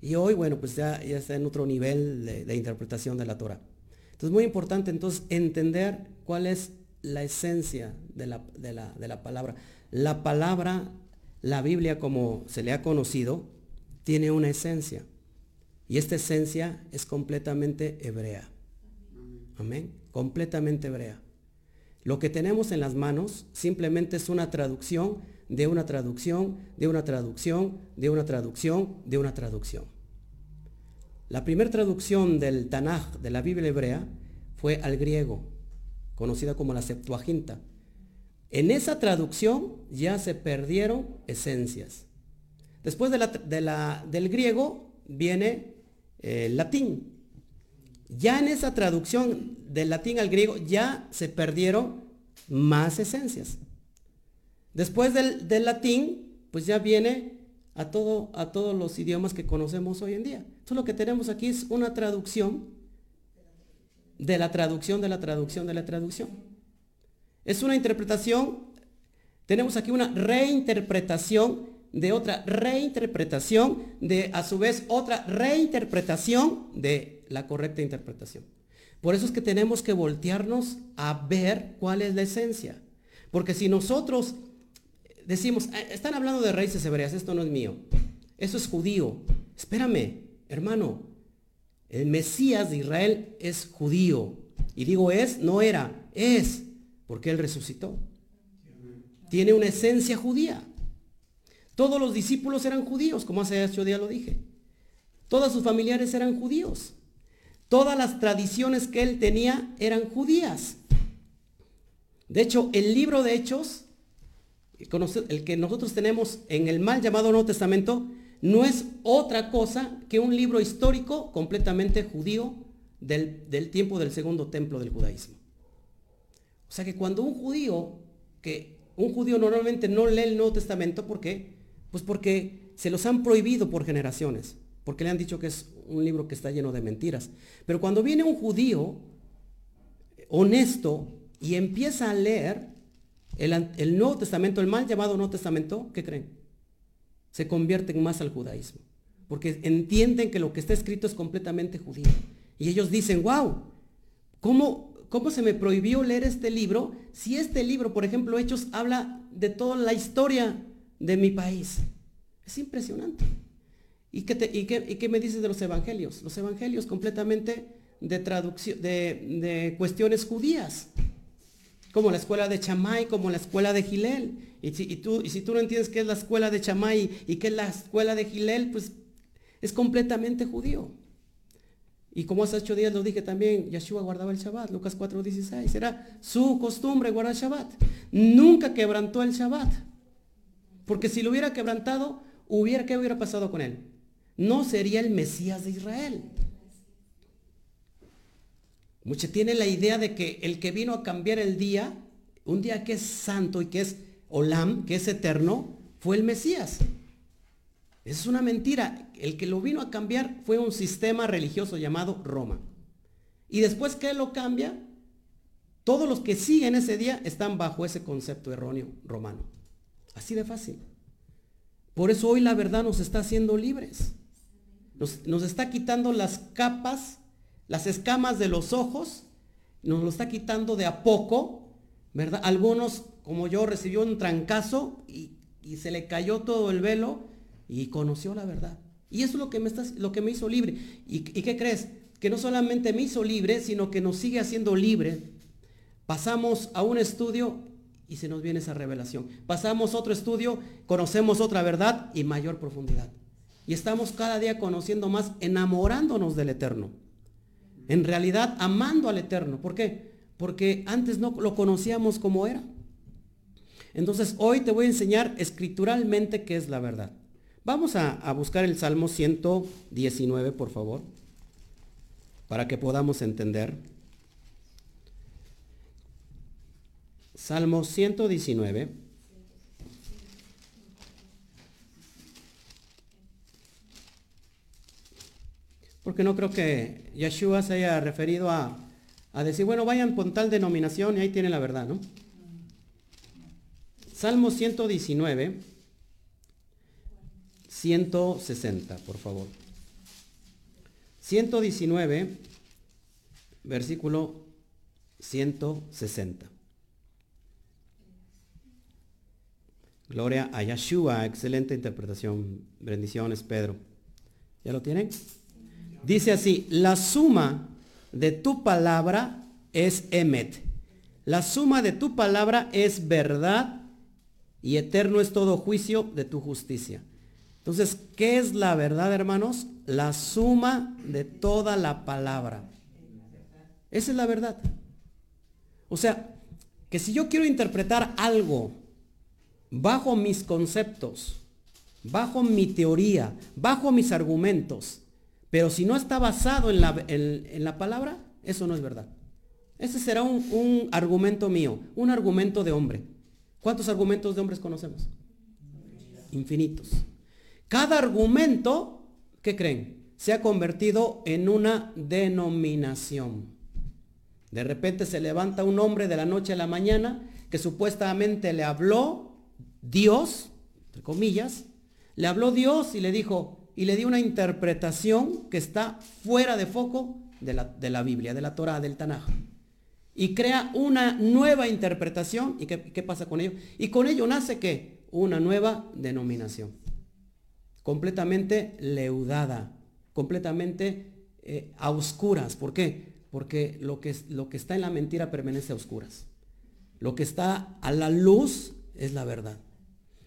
Y hoy, bueno, pues ya, ya está en otro nivel de, interpretación de la Torah. Entonces, muy importante entonces entender cuál es la esencia de la, de la palabra. La palabra, la Biblia como se le ha conocido, tiene una esencia. Y esta esencia es completamente hebrea. Amén. Completamente hebrea. Lo que tenemos en las manos simplemente es una traducción de una traducción, de una traducción, de una traducción, de una traducción. La primera traducción del Tanaj, de la Biblia hebrea, fue al griego, conocida como la Septuaginta. En esa traducción ya se perdieron esencias. Después del griego viene eh, el latín. Ya en esa traducción del latín al griego ya se perdieron más esencias. Después del, latín, pues ya viene a, todo, a todos los idiomas que conocemos hoy en día. Entonces lo que tenemos aquí es una traducción de la traducción de la traducción de la traducción. Es una interpretación, tenemos aquí una reinterpretación de otra reinterpretación, de a su vez otra reinterpretación de la correcta interpretación. Por eso es que tenemos que voltearnos a ver cuál es la esencia. Porque si nosotros decimos, ah, están hablando de raíces hebreas, esto no es mío. Eso es judío. Espérame, hermano. El Mesías de Israel es judío. Y digo es, no era, es, porque él resucitó. Tiene una esencia judía. Todos los discípulos eran judíos, como hace ocho días lo dije. Todos sus familiares eran judíos. Todas las tradiciones que él tenía eran judías. De hecho, el libro de Hechos el que nosotros tenemos en el mal llamado Nuevo Testamento, no es otra cosa que un libro histórico completamente judío del, tiempo del segundo templo del judaísmo. O sea que cuando un judío, que un judío normalmente no lee el Nuevo Testamento, ¿por qué? Pues porque se los han prohibido por generaciones, porque le han dicho que es un libro que está lleno de mentiras. Pero cuando viene un judío honesto y empieza a leer, el, Nuevo Testamento, el mal llamado Nuevo Testamento, ¿qué creen? Se convierten más al judaísmo. Porque entienden que lo que está escrito es completamente judío. Y ellos dicen, wow, ¿cómo, ¿cómo se me prohibió leer este libro si este libro, por ejemplo, Hechos, habla de toda la historia de mi país? Es impresionante. ¿Y qué, y qué, me dices de los evangelios? Los evangelios completamente de traducción, de cuestiones judías como la escuela de Chamay, como la escuela de Gilel. Y si, tú, si no entiendes qué es la escuela de Chamay y qué es la escuela de Gilel, pues es completamente judío. Y como hace ocho días lo dije también, Yeshua guardaba el Shabbat, Lucas 4:16. Era su costumbre guardar el Shabbat. Nunca quebrantó el Shabbat. Porque si lo hubiera quebrantado, hubiera, ¿qué hubiera pasado con él? No sería el Mesías de Israel. Muchos tienen la idea de que el que vino a cambiar el día, un día que es santo y que es Olam, que es eterno, fue el Mesías. Esa es una mentira. El que lo vino a cambiar fue un sistema religioso llamado Roma. Y después que él lo cambia, todos los que siguen ese día están bajo ese concepto erróneo romano. Así de fácil. Por eso hoy la verdad nos está haciendo libres. Nos, nos está quitando las capas las escamas de los ojos, nos lo está quitando de a poco, ¿verdad? Algunos, como yo, recibió un trancazo y, se le cayó todo el velo y conoció la verdad. Y eso es lo que me, está, lo que me hizo libre. ¿Y, ¿Y qué crees? Que no solamente me hizo libre, sino que nos sigue haciendo libre. Pasamos a un estudio y se nos viene esa revelación. Pasamos otro estudio, conocemos otra verdad y mayor profundidad. Y estamos cada día conociendo más, enamorándonos del eterno en realidad amando al Eterno. ¿Por qué? Porque antes no lo conocíamos como era. Entonces hoy te voy a enseñar escrituralmente qué es la verdad. Vamos a, a buscar el Salmo 119, por favor, para que podamos entender. Salmo 119. Porque no creo que Yeshua se haya referido a, decir, bueno, vayan con tal denominación y ahí tienen la verdad, ¿no? Salmo 119, 160, por favor. 119, versículo 160. Gloria a Yeshua, excelente interpretación. Bendiciones, Pedro. ¿Ya lo tienen? Dice así, la suma de tu palabra es emet. La suma de tu palabra es verdad y eterno es todo juicio de tu justicia. Entonces, ¿qué es la verdad, hermanos? La suma de toda la palabra. Esa es la verdad. O sea, que si yo quiero interpretar algo bajo mis conceptos, bajo mi teoría, bajo mis argumentos, pero si no está basado en la, en, la palabra, eso no es verdad. Ese será un, un, argumento mío, un argumento de hombre. ¿Cuántos argumentos de hombres conocemos? Infinitos. Cada argumento, ¿qué creen? Se ha convertido en una denominación. De repente se levanta un hombre de la noche a la mañana que supuestamente le habló Dios, entre comillas, le habló Dios y le dijo, y le dio una interpretación que está fuera de foco de la, de la Biblia, de la Torah, del Tanaj. Y crea una nueva interpretación. ¿Y qué, pasa con ello? Y con ello nace que Una nueva denominación. Completamente leudada, completamente eh, a oscuras. ¿Por qué? Porque lo que, lo que está en la mentira permanece a oscuras. Lo que está a la luz es la verdad.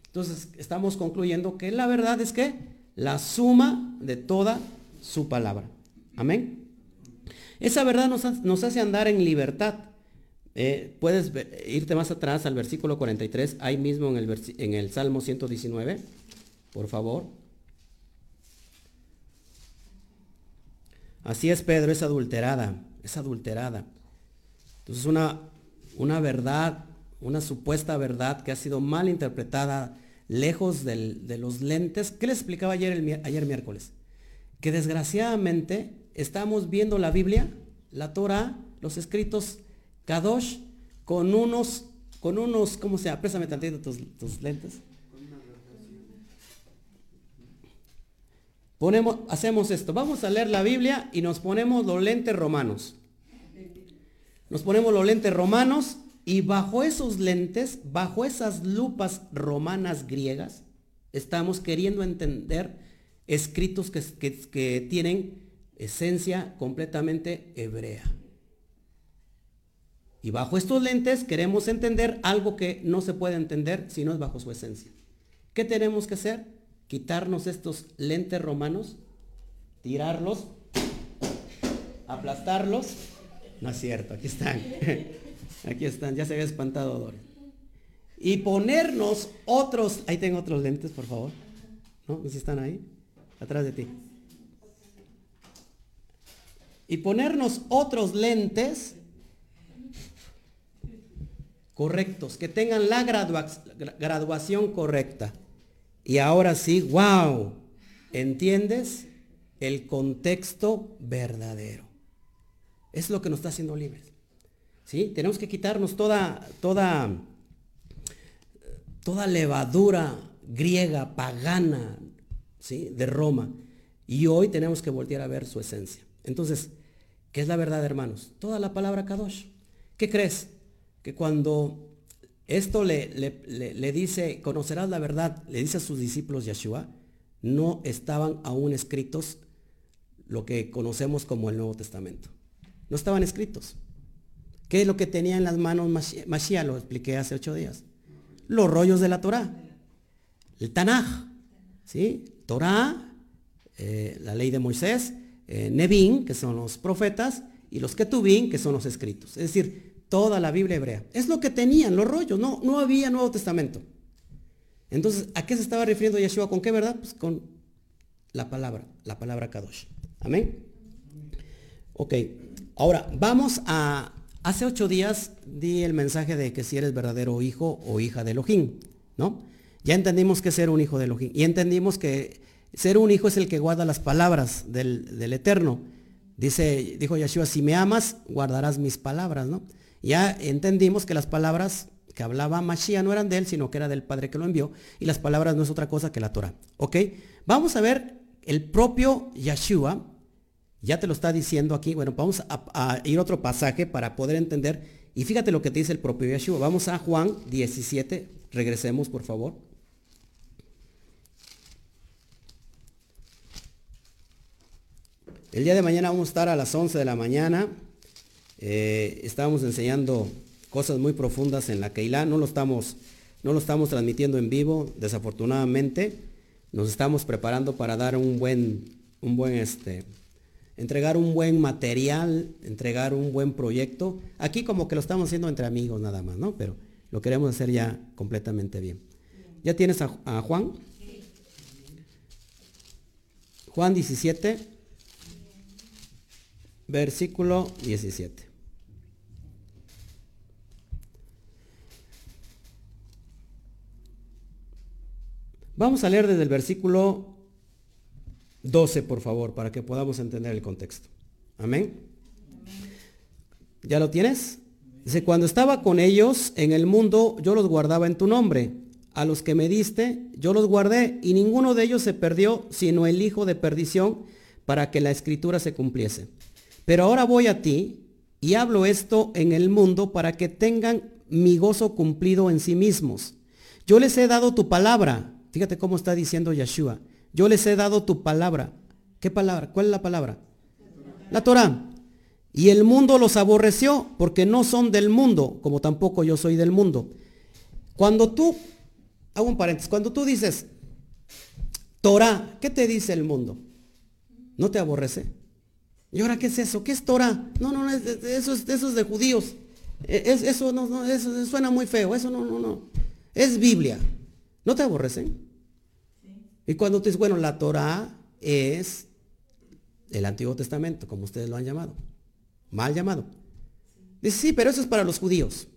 Entonces, estamos concluyendo que la verdad es que la suma de toda su palabra. Amén. Esa verdad nos, hace andar en libertad. Eh, puedes irte más atrás al versículo 43, ahí mismo en el, en el Salmo 119, por favor. Así es, Pedro, es adulterada, es adulterada. Entonces una, una verdad, una supuesta verdad que ha sido mal interpretada lejos de los lentes. ¿Qué les explicaba ayer, ayer miércoles? Que desgraciadamente estamos viendo la Biblia, la Torah, los escritos Kadosh, con unos, con unos, ¿cómo se llama? Présame tantito tus, tus lentes. Ponemos, hacemos esto. Vamos a leer la Biblia y nos ponemos los lentes romanos. Nos ponemos los lentes romanos y bajo esos lentes, bajo esas lupas romanas griegas, estamos queriendo entender escritos que, tienen esencia completamente hebrea. Y bajo estos lentes queremos entender algo que no se puede entender si no es bajo su esencia. ¿Qué tenemos que hacer? Quitarnos estos lentes romanos, tirarlos, aplastarlos. No es cierto, aquí están. Aquí están, ya se había espantado Dore. Y ponernos otros, ahí tengo otros lentes, por favor. ¿No? ¿Si están ahí? Atrás de ti. Y ponernos otros lentes correctos, que tengan la graduación correcta. Y ahora sí, wow, ¿entiendes? El contexto verdadero. Es lo que nos está haciendo libres. ¿Sí? Tenemos que quitarnos toda, toda, toda levadura griega, pagana, ¿sí? De Roma. Y hoy tenemos que voltear a ver su esencia. Entonces, ¿qué es la verdad, hermanos? Toda la palabra Kadosh. ¿Qué crees? Que cuando esto le, le, le, dice, conocerás la verdad, le dice a sus discípulos Yeshua, no estaban aún escritos lo que conocemos como el Nuevo Testamento. No estaban escritos. ¿Qué es lo que tenía en las manos Mashiach? Lo expliqué hace ocho días. Los rollos de la Torah. El Tanaj. ¿Sí? Torah, eh, la ley de Moisés, eh, que son los profetas, y los Ketubín, que son los escritos. Es decir, toda la Biblia hebrea. Es lo que tenían, los rollos. No, no había Nuevo Testamento. Entonces, ¿a qué se estaba refiriendo Yeshua? ¿Con qué verdad? Pues con la palabra, la palabra Kadosh. Amén. Ok, ahora vamos a Hace ocho días di el mensaje de que si eres verdadero hijo o hija de Elohim, ¿no? Ya entendimos que ser un hijo de Elohim. Y entendimos que ser un hijo es el que guarda las palabras del, del Eterno. Dice, dijo Yeshua, si me amas, guardarás mis palabras, ¿no? Ya entendimos que las palabras que hablaba Mashiach no eran de él, sino que era del Padre que lo envió. Y las palabras no es otra cosa que la Torah. ¿Ok? Vamos a ver el propio Yeshua. Ya te lo está diciendo aquí. Bueno, vamos a, ir a otro pasaje para poder entender. Y fíjate lo que te dice el propio Yeshua. Vamos a Juan 17. Regresemos, por favor. El día de mañana vamos a estar a las 11 de la mañana. Eh, estábamos enseñando cosas muy profundas en la Keilah. No lo estamos, no lo estamos transmitiendo en vivo, desafortunadamente. Nos estamos preparando para dar un buen, un buen este, entregar un buen material, entregar un buen proyecto. Aquí como que lo estamos haciendo entre amigos nada más, ¿no? Pero lo queremos hacer ya completamente bien. ¿Ya tienes a, Juan? Juan 17 versículo 17. Vamos a leer desde el versículo 12, por favor, para que podamos entender el contexto. Amén. ¿Ya lo tienes? Dice, cuando estaba con ellos en el mundo, yo los guardaba en tu nombre. A los que me diste, yo los guardé, y ninguno de ellos se perdió, sino el hijo de perdición, para que la escritura se cumpliese. Pero ahora voy a ti y hablo esto en el mundo para que tengan mi gozo cumplido en sí mismos. Yo les he dado tu palabra. Fíjate cómo está diciendo Yeshua. Yo les he dado tu palabra. ¿Qué palabra? ¿Cuál es la palabra? La Torah. Y el mundo los aborreció porque no son del mundo, como tampoco yo soy del mundo. Cuando tú, hago un paréntesis, cuando tú dices Torah, ¿qué te dice el mundo? ¿No te aborrece? ¿Y ahora qué es eso? ¿Qué es Torah? No, no, eso es, eso es de judíos. E, es, eso, no, no, eso suena muy feo. Eso no, no, no. Es Biblia. ¿No te aborrecen? Y cuando tú dices, bueno, la Torah es el Antiguo Testamento, como ustedes lo han llamado. Mal llamado. Dice, sí, pero eso es para los judíos.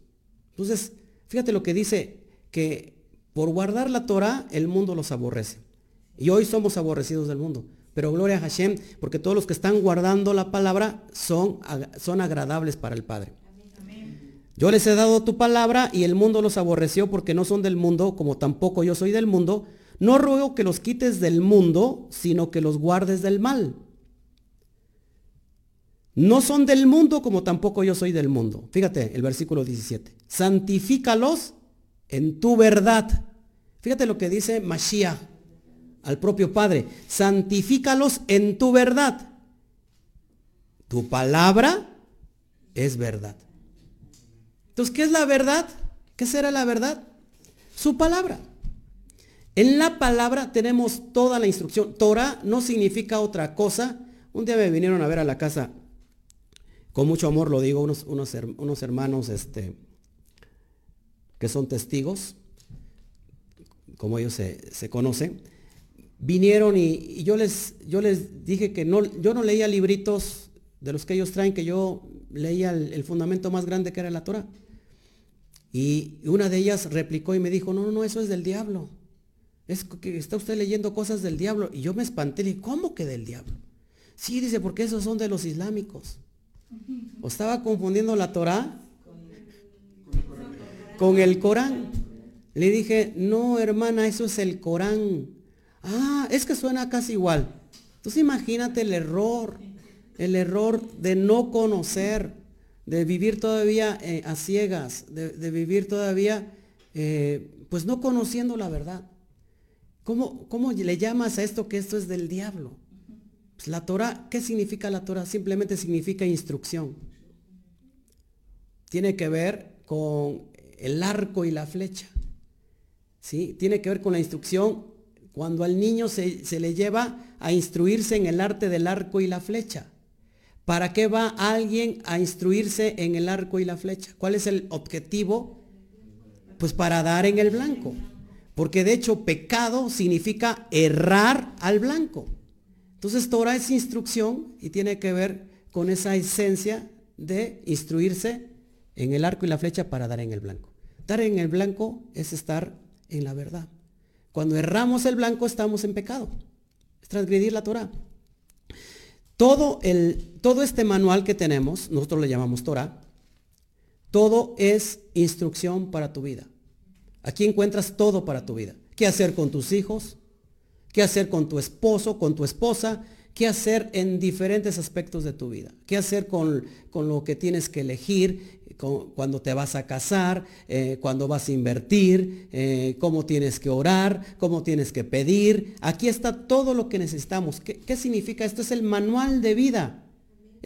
Entonces, fíjate lo que dice, que por guardar la Torah el mundo los aborrece. Y hoy somos aborrecidos del mundo. Pero gloria a Hashem, porque todos los que están guardando la palabra son, son agradables para el Padre. Yo les he dado tu palabra y el mundo los aborreció porque no son del mundo, como tampoco yo soy del mundo. No ruego que los quites del mundo, sino que los guardes del mal. No son del mundo como tampoco yo soy del mundo. Fíjate el versículo 17. Santifícalos en tu verdad. Fíjate lo que dice Mashiach al propio Padre, santifícalos en tu verdad. Tu palabra es verdad. Entonces, ¿qué es la verdad? ¿Qué será la verdad? Su palabra. En la palabra tenemos toda la instrucción. Torah no significa otra cosa. Un día me vinieron a ver a la casa, con mucho amor lo digo, unos, unos, hermanos este, que son testigos, como ellos se, se conocen vinieron y, yo, les, yo les dije que no, yo no leía libritos de los que ellos traen, que yo leía el, fundamento más grande que era la Torah. Y una de ellas replicó y me dijo, no, no, no, eso es del diablo. Es que está usted leyendo cosas del diablo. Y yo me espanté, le dije, ¿cómo que del diablo? Sí, dice, porque esos son de los islámicos. O estaba confundiendo la Torah con el Corán. Le dije, no, hermana, eso es el Corán. Ah, es que suena casi igual. Entonces imagínate el error, el error de no conocer, de vivir todavía eh, a ciegas, de, vivir todavía eh, pues no conociendo la verdad. ¿Cómo, ¿Cómo, le llamas a esto que esto es del diablo? Pues la Torah, ¿qué significa la Torah? Simplemente significa instrucción. Tiene que ver con el arco y la flecha. ¿Sí? Tiene que ver con la instrucción cuando al niño se, le lleva a instruirse en el arte del arco y la flecha. ¿Para qué va alguien a instruirse en el arco y la flecha? ¿Cuál es el objetivo? Pues para dar en el blanco. Porque de hecho pecado significa errar al blanco. Entonces Torah es instrucción y tiene que ver con esa esencia de instruirse en el arco y la flecha para dar en el blanco. Dar en el blanco es estar en la verdad. Cuando erramos el blanco estamos en pecado. Es transgredir la Torah. Todo, el, todo este manual que tenemos, nosotros le llamamos Torah, todo es instrucción para tu vida. Aquí encuentras todo para tu vida. ¿Qué hacer con tus hijos? ¿Qué hacer con tu esposo, con tu esposa? ¿Qué hacer en diferentes aspectos de tu vida? ¿Qué hacer con, con lo que tienes que elegir? cuando te vas a casar, eh, cuando vas a invertir, eh, cómo tienes que orar, cómo tienes que pedir. Aquí está todo lo que necesitamos. ¿Qué, ¿Qué, significa esto? Es el manual de vida.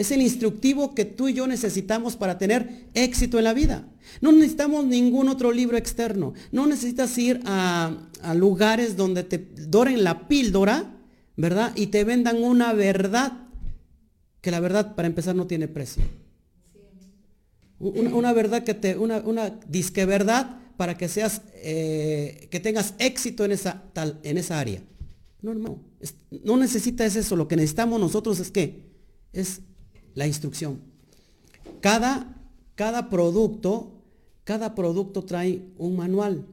Es el instructivo que tú y yo necesitamos para tener éxito en la vida. No necesitamos ningún otro libro externo. No necesitas ir a, a lugares donde te doren la píldora, ¿verdad? Y te vendan una verdad, que la verdad para empezar no tiene precio. Una, verdad que te, una, una disque verdad para que seas, eh, que tengas éxito en esa, tal, en esa área. No, no, no necesitas eso. Lo que necesitamos nosotros es que es la instrucción. Cada, cada producto, cada producto trae un manual.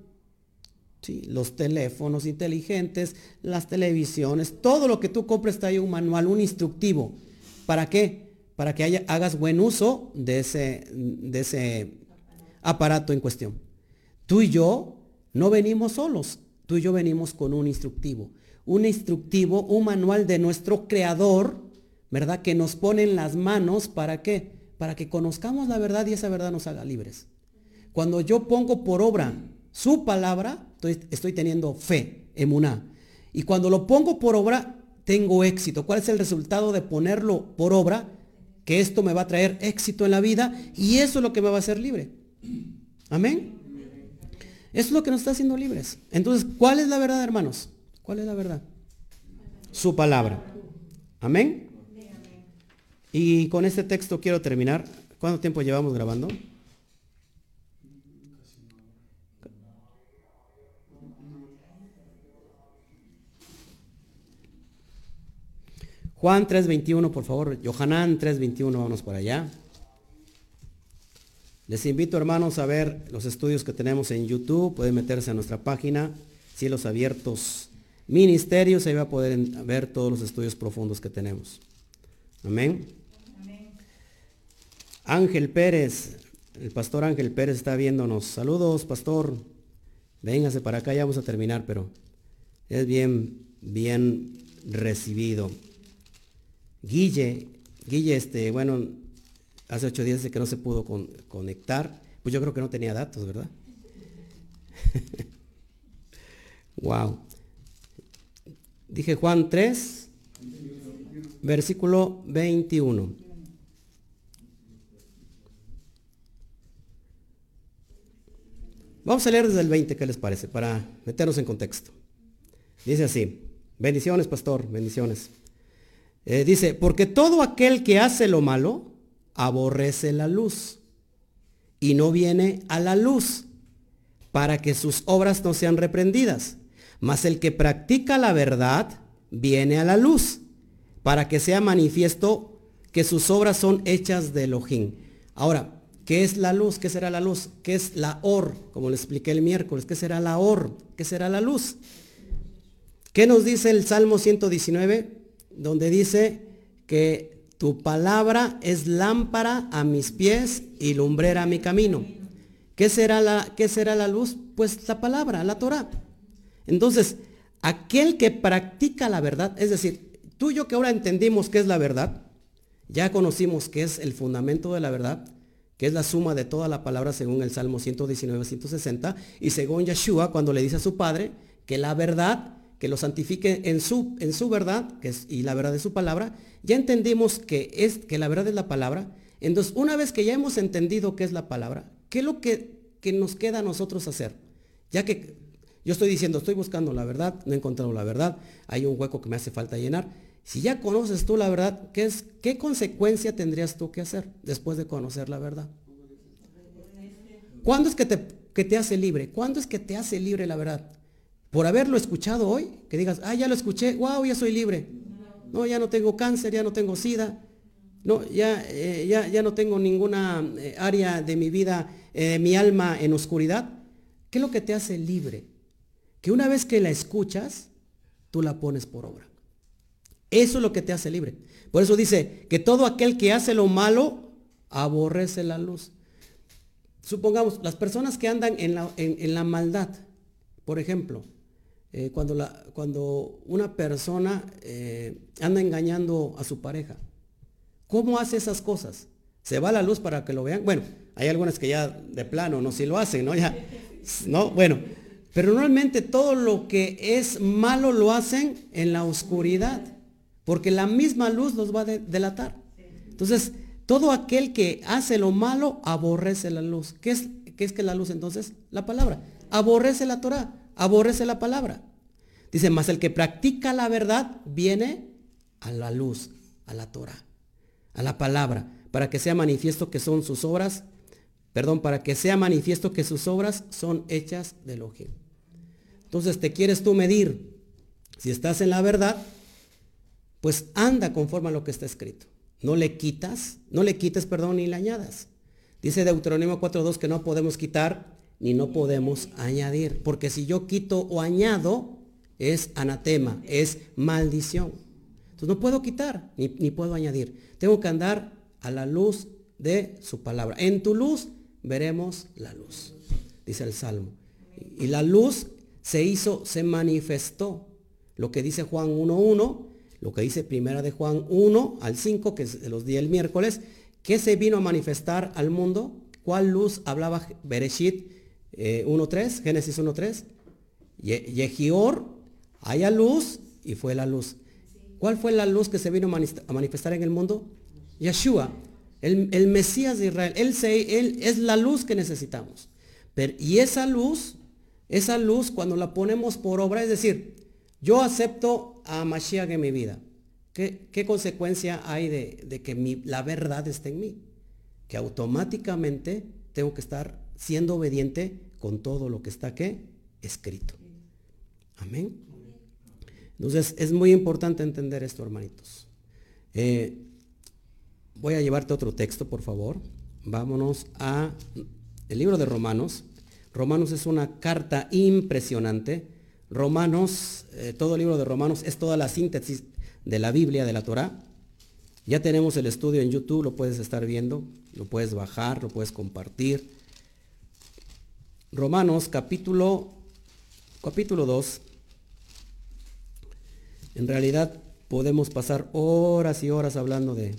¿sí? Los teléfonos inteligentes, las televisiones, todo lo que tú compres trae un manual, un instructivo. ¿Para qué? para que hagas buen uso de ese, de ese aparato en cuestión. Tú y yo no venimos solos, tú y yo venimos con un instructivo. Un instructivo, un manual de nuestro creador, ¿verdad? Que nos pone en las manos para qué? Para que conozcamos la verdad y esa verdad nos haga libres. Cuando yo pongo por obra su palabra, estoy, estoy teniendo fe, emuná. Y cuando lo pongo por obra, tengo éxito. ¿Cuál es el resultado de ponerlo por obra? que esto me va a traer éxito en la vida y eso es lo que me va a hacer libre. Amén. Eso es lo que nos está haciendo libres. Entonces, ¿cuál es la verdad, hermanos? ¿Cuál es la verdad? Su palabra. Amén. Y con este texto quiero terminar. ¿Cuánto tiempo llevamos grabando? Juan 3.21, por favor. Johanán 3.21, vamos por allá. Les invito, hermanos, a ver los estudios que tenemos en YouTube. Pueden meterse a nuestra página, Cielos Abiertos Ministerios. Ahí va a poder ver todos los estudios profundos que tenemos. Amén. Ángel Pérez, el pastor Ángel Pérez está viéndonos. Saludos, pastor. Véngase para acá, ya vamos a terminar, pero es bien, bien recibido. Guille, Guille, este, bueno, hace ocho días de que no se pudo conectar, pues yo creo que no tenía datos, ¿verdad? wow. Dije Juan 3, versículo 21. Vamos a leer desde el 20, ¿qué les parece? Para meternos en contexto. Dice así, bendiciones, pastor, bendiciones. Eh, dice, porque todo aquel que hace lo malo, aborrece la luz y no viene a la luz para que sus obras no sean reprendidas. Mas el que practica la verdad viene a la luz para que sea manifiesto que sus obras son hechas de Elohim. Ahora, ¿qué es la luz? ¿Qué será la luz? ¿Qué es la or? Como le expliqué el miércoles, ¿qué será la or? ¿Qué será la luz? ¿Qué nos dice el Salmo 119? donde dice que tu palabra es lámpara a mis pies y lumbrera a mi camino. ¿Qué será la, qué será la luz? Pues la palabra, la Torah. Entonces, aquel que practica la verdad, es decir, tú y yo que ahora entendimos qué es la verdad, ya conocimos qué es el fundamento de la verdad, que es la suma de toda la palabra según el Salmo 119, 160, y según Yeshua cuando le dice a su padre que la verdad que lo santifique en su, en su verdad que es, y la verdad de su palabra, ya entendimos que, es, que la verdad es la palabra. Entonces, una vez que ya hemos entendido qué es la palabra, ¿qué es lo que, que nos queda a nosotros hacer? Ya que yo estoy diciendo, estoy buscando la verdad, no he encontrado la verdad, hay un hueco que me hace falta llenar. Si ya conoces tú la verdad, ¿qué, es, qué consecuencia tendrías tú que hacer después de conocer la verdad? ¿Cuándo es que te, que te hace libre? ¿Cuándo es que te hace libre la verdad? por haberlo escuchado hoy, que digas, ah, ya lo escuché, wow, ya soy libre. No, ya no tengo cáncer, ya no tengo sida, No, ya, eh, ya, ya, no tengo ninguna eh, área de mi vida, eh, mi alma en oscuridad. ¿Qué es lo que te hace libre? Que una vez que la escuchas, tú la pones por obra. Eso es lo que te hace libre. Por eso dice que todo aquel que hace lo malo, aborrece la luz. Supongamos, las personas que andan en la, en, la maldad, por ejemplo, cuando, la, cuando, una persona anda engañando a su pareja, ¿Cómo hace esas cosas? ¿Se va la luz para que lo vean? Bueno, hay algunas que ya de plano no si lo hacen, ¿no? Ya, ¿no? Bueno, pero normalmente todo lo que es malo lo hacen en la oscuridad, porque la misma luz los va a delatar. Entonces, todo aquel que hace lo malo aborrece la luz. ¿Qué es, qué es que la luz entonces? La palabra. Aborrece la Torah, aborrece la palabra. Dice, más el que practica la verdad viene a la luz, a la Torah a la palabra, para que sea manifiesto que son sus obras, perdón, para que sea manifiesto que sus obras son hechas de Elohim. Entonces, ¿te quieres tú medir? Si estás en la verdad, pues anda conforme a lo que está escrito. No le quitas, no le quites, perdón, ni le añadas. Dice Deuteronomio 4.2 que no podemos quitar ni no podemos añadir. Porque si yo quito o añado, es anatema, es maldición. Entonces no puedo quitar ni, ni puedo añadir. Tengo que andar a la luz de su palabra. En tu luz veremos la luz, dice el Salmo. Y la luz se hizo, se manifestó. Lo que dice Juan 1.1, lo que dice primera de Juan 1 al 5, que los di el miércoles, que se vino a manifestar al mundo. ¿Cuál luz hablaba Bereshit 1.3, eh, Génesis 1.3? Yehior, haya luz y fue la luz. ¿Cuál fue la luz que se vino a manifestar en el mundo? Yeshua, el, Mesías de Israel. Él, él, es la luz que necesitamos. Pero, y esa luz, esa luz cuando la ponemos por obra, es decir, yo acepto a Mashiach en mi vida. ¿Qué, consecuencia hay de, que la verdad esté en mí? Que automáticamente tengo que estar siendo obediente con todo lo que está aquí escrito. Amén. Entonces es muy importante entender esto, hermanitos. Eh, voy a llevarte otro texto, por favor. Vámonos a el libro de Romanos. Romanos es una carta impresionante. Romanos, eh, todo el libro de Romanos es toda la síntesis de la Biblia, de la Torah. Ya tenemos el estudio en YouTube, lo puedes estar viendo, lo puedes bajar, lo puedes compartir. Romanos capítulo, capítulo 2, en realidad podemos pasar horas y horas hablando de,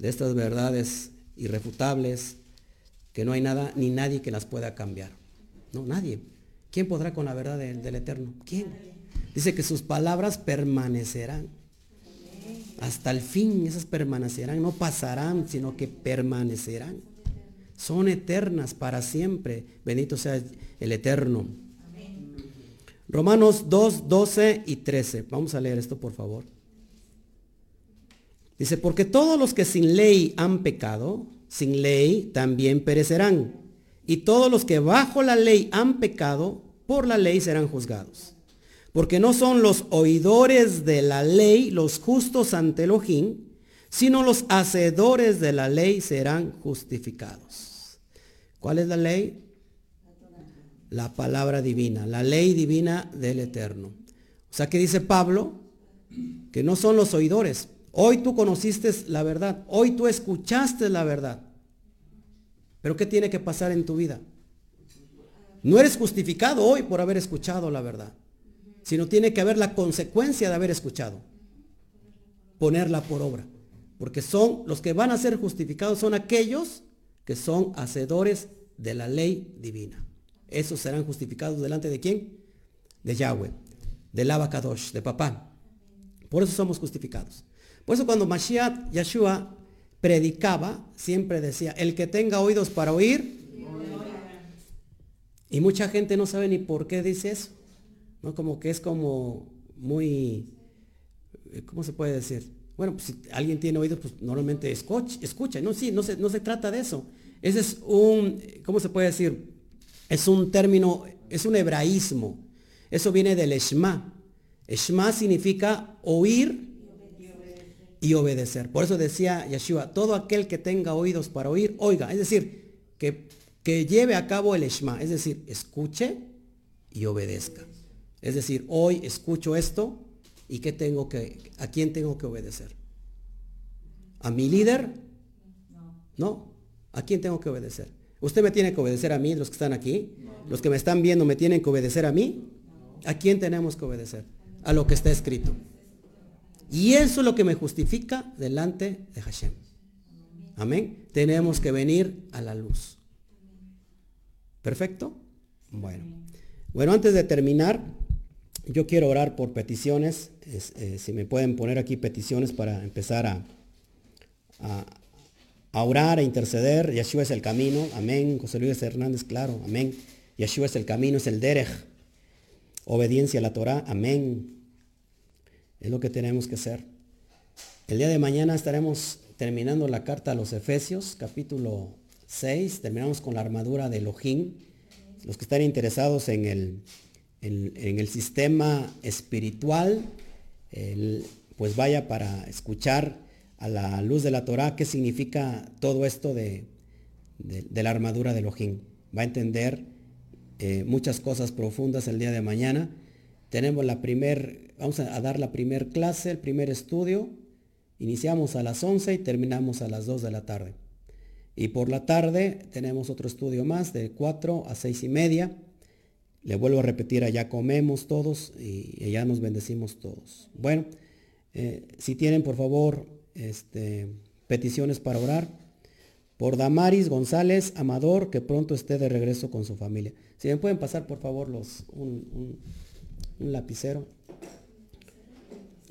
estas verdades irrefutables, que no hay nada ni nadie que las pueda cambiar. No, nadie. ¿Quién podrá con la verdad del, Eterno? ¿Quién? Dice que sus palabras permanecerán. Hasta el fin esas permanecerán, no pasarán, sino que permanecerán. Son eternas para siempre. Bendito sea el Eterno. Romanos 2, 12 y 13. Vamos a leer esto, por favor. Dice, porque todos los que sin ley han pecado, sin ley también perecerán. Y todos los que bajo la ley han pecado, por la ley serán juzgados. Porque no son los oidores de la ley los justos ante Elohim, sino los hacedores de la ley serán justificados. ¿Cuál es la ley? la palabra divina, la ley divina del Eterno. O sea que dice Pablo que no son los oidores. Hoy tú conociste la verdad, hoy tú escuchaste la verdad. Pero ¿qué tiene que pasar en tu vida? No eres justificado hoy por haber escuchado la verdad, sino tiene que haber la consecuencia de haber escuchado. Ponerla por obra. Porque son los que van a ser justificados son aquellos que son hacedores de la ley divina esos serán justificados delante de quién? De Yahweh, del Abacadosh, de papá. Por eso somos justificados. Por eso cuando Mashiach Yeshua predicaba, siempre decía, el que tenga oídos para oír, y mucha gente no sabe ni por qué dice eso. ¿no? Como que es como muy, ¿cómo se puede decir? Bueno, pues si alguien tiene oídos, pues normalmente escucha. escucha. No, sí, no se, no se trata de eso. Ese es un, ¿cómo se puede decir? es un término, es un hebraísmo. Eso viene del Shema. Shema significa oír y obedecer. Por eso decía Yeshua, todo aquel que tenga oídos para oír, oiga. Es decir, que, que lleve a cabo el Eshma. Es decir, escuche y obedezca. Es decir, hoy escucho esto y ¿qué tengo que, ¿a quién tengo que obedecer? ¿A mi líder? No. ¿A quién tengo que obedecer? ¿Usted me tiene que obedecer a mí, los que están aquí? ¿Los que me están viendo me tienen que obedecer a mí? ¿A quién tenemos que obedecer? A lo que está escrito. Y eso es lo que me justifica delante de Hashem. Amén. Tenemos que venir a la luz. ¿Perfecto? Bueno. Bueno, antes de terminar, yo quiero orar por peticiones. Eh, si me pueden poner aquí peticiones para empezar a, a, orar, a interceder. Yeshua es el camino. Amén. José Luis Hernández, claro. Amén. Yeshua es el camino, es el derech. Obediencia a la Torah. Amén. Es lo que tenemos que hacer. El día de mañana estaremos terminando la carta a los Efesios, capítulo 6. Terminamos con la armadura de Elohim. Los que están interesados en el, en, el sistema espiritual, pues vaya para escuchar a la luz de la Torah qué significa todo esto de, la armadura de Elohim. Va a entender eh, muchas cosas profundas el día de mañana. Tenemos la primer, vamos a dar la primer clase, el primer estudio. Iniciamos a las 11 y terminamos a las 2 de la tarde. Y por la tarde tenemos otro estudio más de 4 a 6 y media. Le vuelvo a repetir, allá comemos todos y allá nos bendecimos todos. Bueno, eh, si tienen por favor este, peticiones para orar, por Damaris González Amador, que pronto esté de regreso con su familia. Si me pueden pasar por favor los, un, lapicero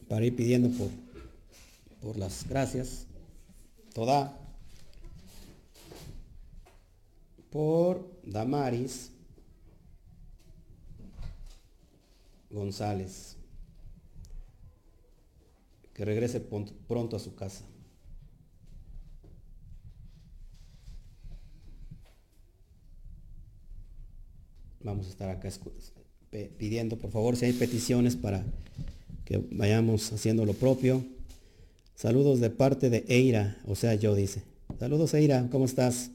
para ir pidiendo por, por las gracias. Toda. Por Damaris González. Que regrese pronto a su casa. Vamos a estar acá pidiendo, por favor, si hay peticiones para que vayamos haciendo lo propio. Saludos de parte de Eira, o sea, yo dice. Saludos Eira, ¿cómo estás?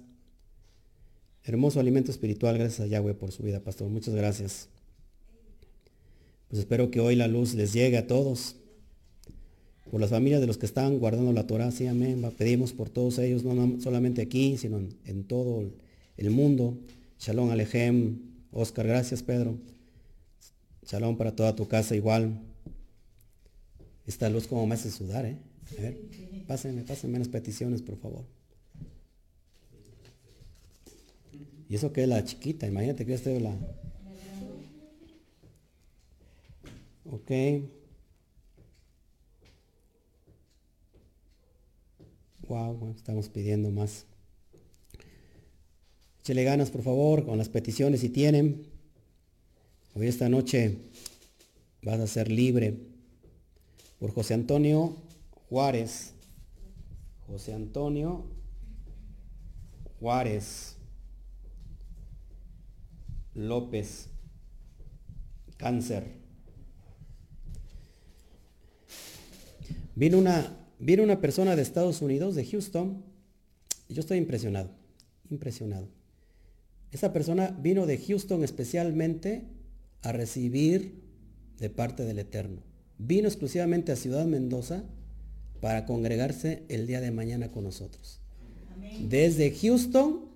Hermoso alimento espiritual, gracias a Yahweh por su vida, pastor. Muchas gracias. Pues espero que hoy la luz les llegue a todos. Por las familias de los que están guardando la Torah, sí, amén. Pedimos por todos ellos, no solamente aquí, sino en, todo el mundo. Shalom Alejem. Oscar, gracias Pedro. Shalom para toda tu casa igual. Esta luz como me hace sudar, ¿eh? A ver, pásenme, pásenme menos peticiones, por favor. Y eso que es la chiquita, imagínate que esta es la... Ok. Wow, estamos pidiendo más. Échele ganas, por favor, con las peticiones si tienen. Hoy esta noche vas a ser libre. Por José Antonio Juárez. José Antonio Juárez López. Cáncer. Vino una, vino una persona de Estados Unidos, de Houston, yo estoy impresionado, impresionado. Esa persona vino de Houston especialmente a recibir de parte del Eterno. Vino exclusivamente a Ciudad Mendoza para congregarse el día de mañana con nosotros. Desde Houston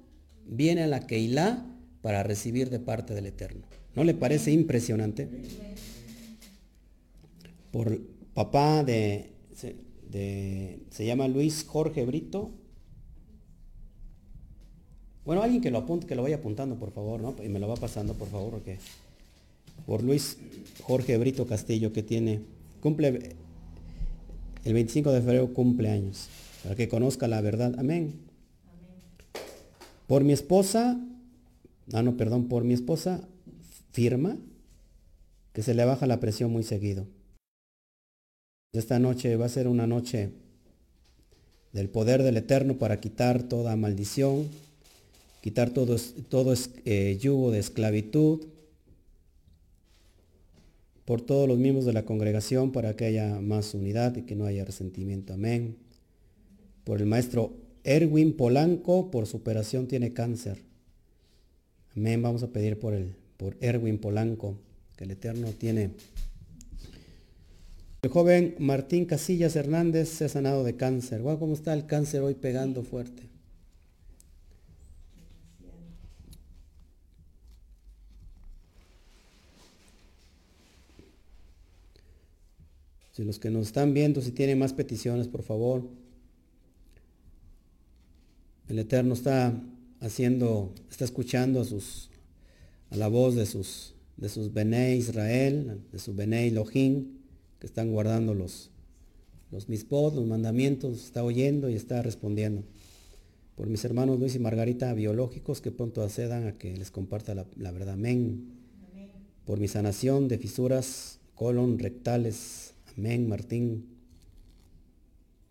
viene a la Keilah para recibir de parte del Eterno. ¿No le parece impresionante? Por papá de se, llama Luis Jorge Brito. Bueno, alguien que lo apunte, que lo vaya apuntando, por favor, ¿no? Y me lo va pasando, por favor, porque por Luis Jorge Brito Castillo, que tiene, cumple, el 25 de febrero cumple años, para que conozca la verdad. Amén. Por mi esposa, ah, no, perdón, por mi esposa, firma que se le baja la presión muy seguido. Esta noche va a ser una noche del poder del Eterno para quitar toda maldición, quitar todo, todo eh, yugo de esclavitud. Por todos los miembros de la congregación para que haya más unidad y que no haya resentimiento. Amén. Por el maestro Erwin Polanco, por su operación tiene cáncer. Amén. Vamos a pedir por el por Erwin Polanco, que el Eterno tiene. El joven Martín Casillas Hernández se ha sanado de cáncer. Wow, ¿cómo está el cáncer hoy pegando fuerte? Si los que nos están viendo, si tienen más peticiones, por favor. El Eterno está haciendo, está escuchando a sus, a la voz de sus, de sus Bene Israel, de su Bene Elohim, que están guardando los, los los mandamientos, está oyendo y está respondiendo. Por mis hermanos Luis y Margarita biológicos que pronto accedan a que les comparta la, la verdad. Amén. Por mi sanación de fisuras colon rectales Amén, Martín.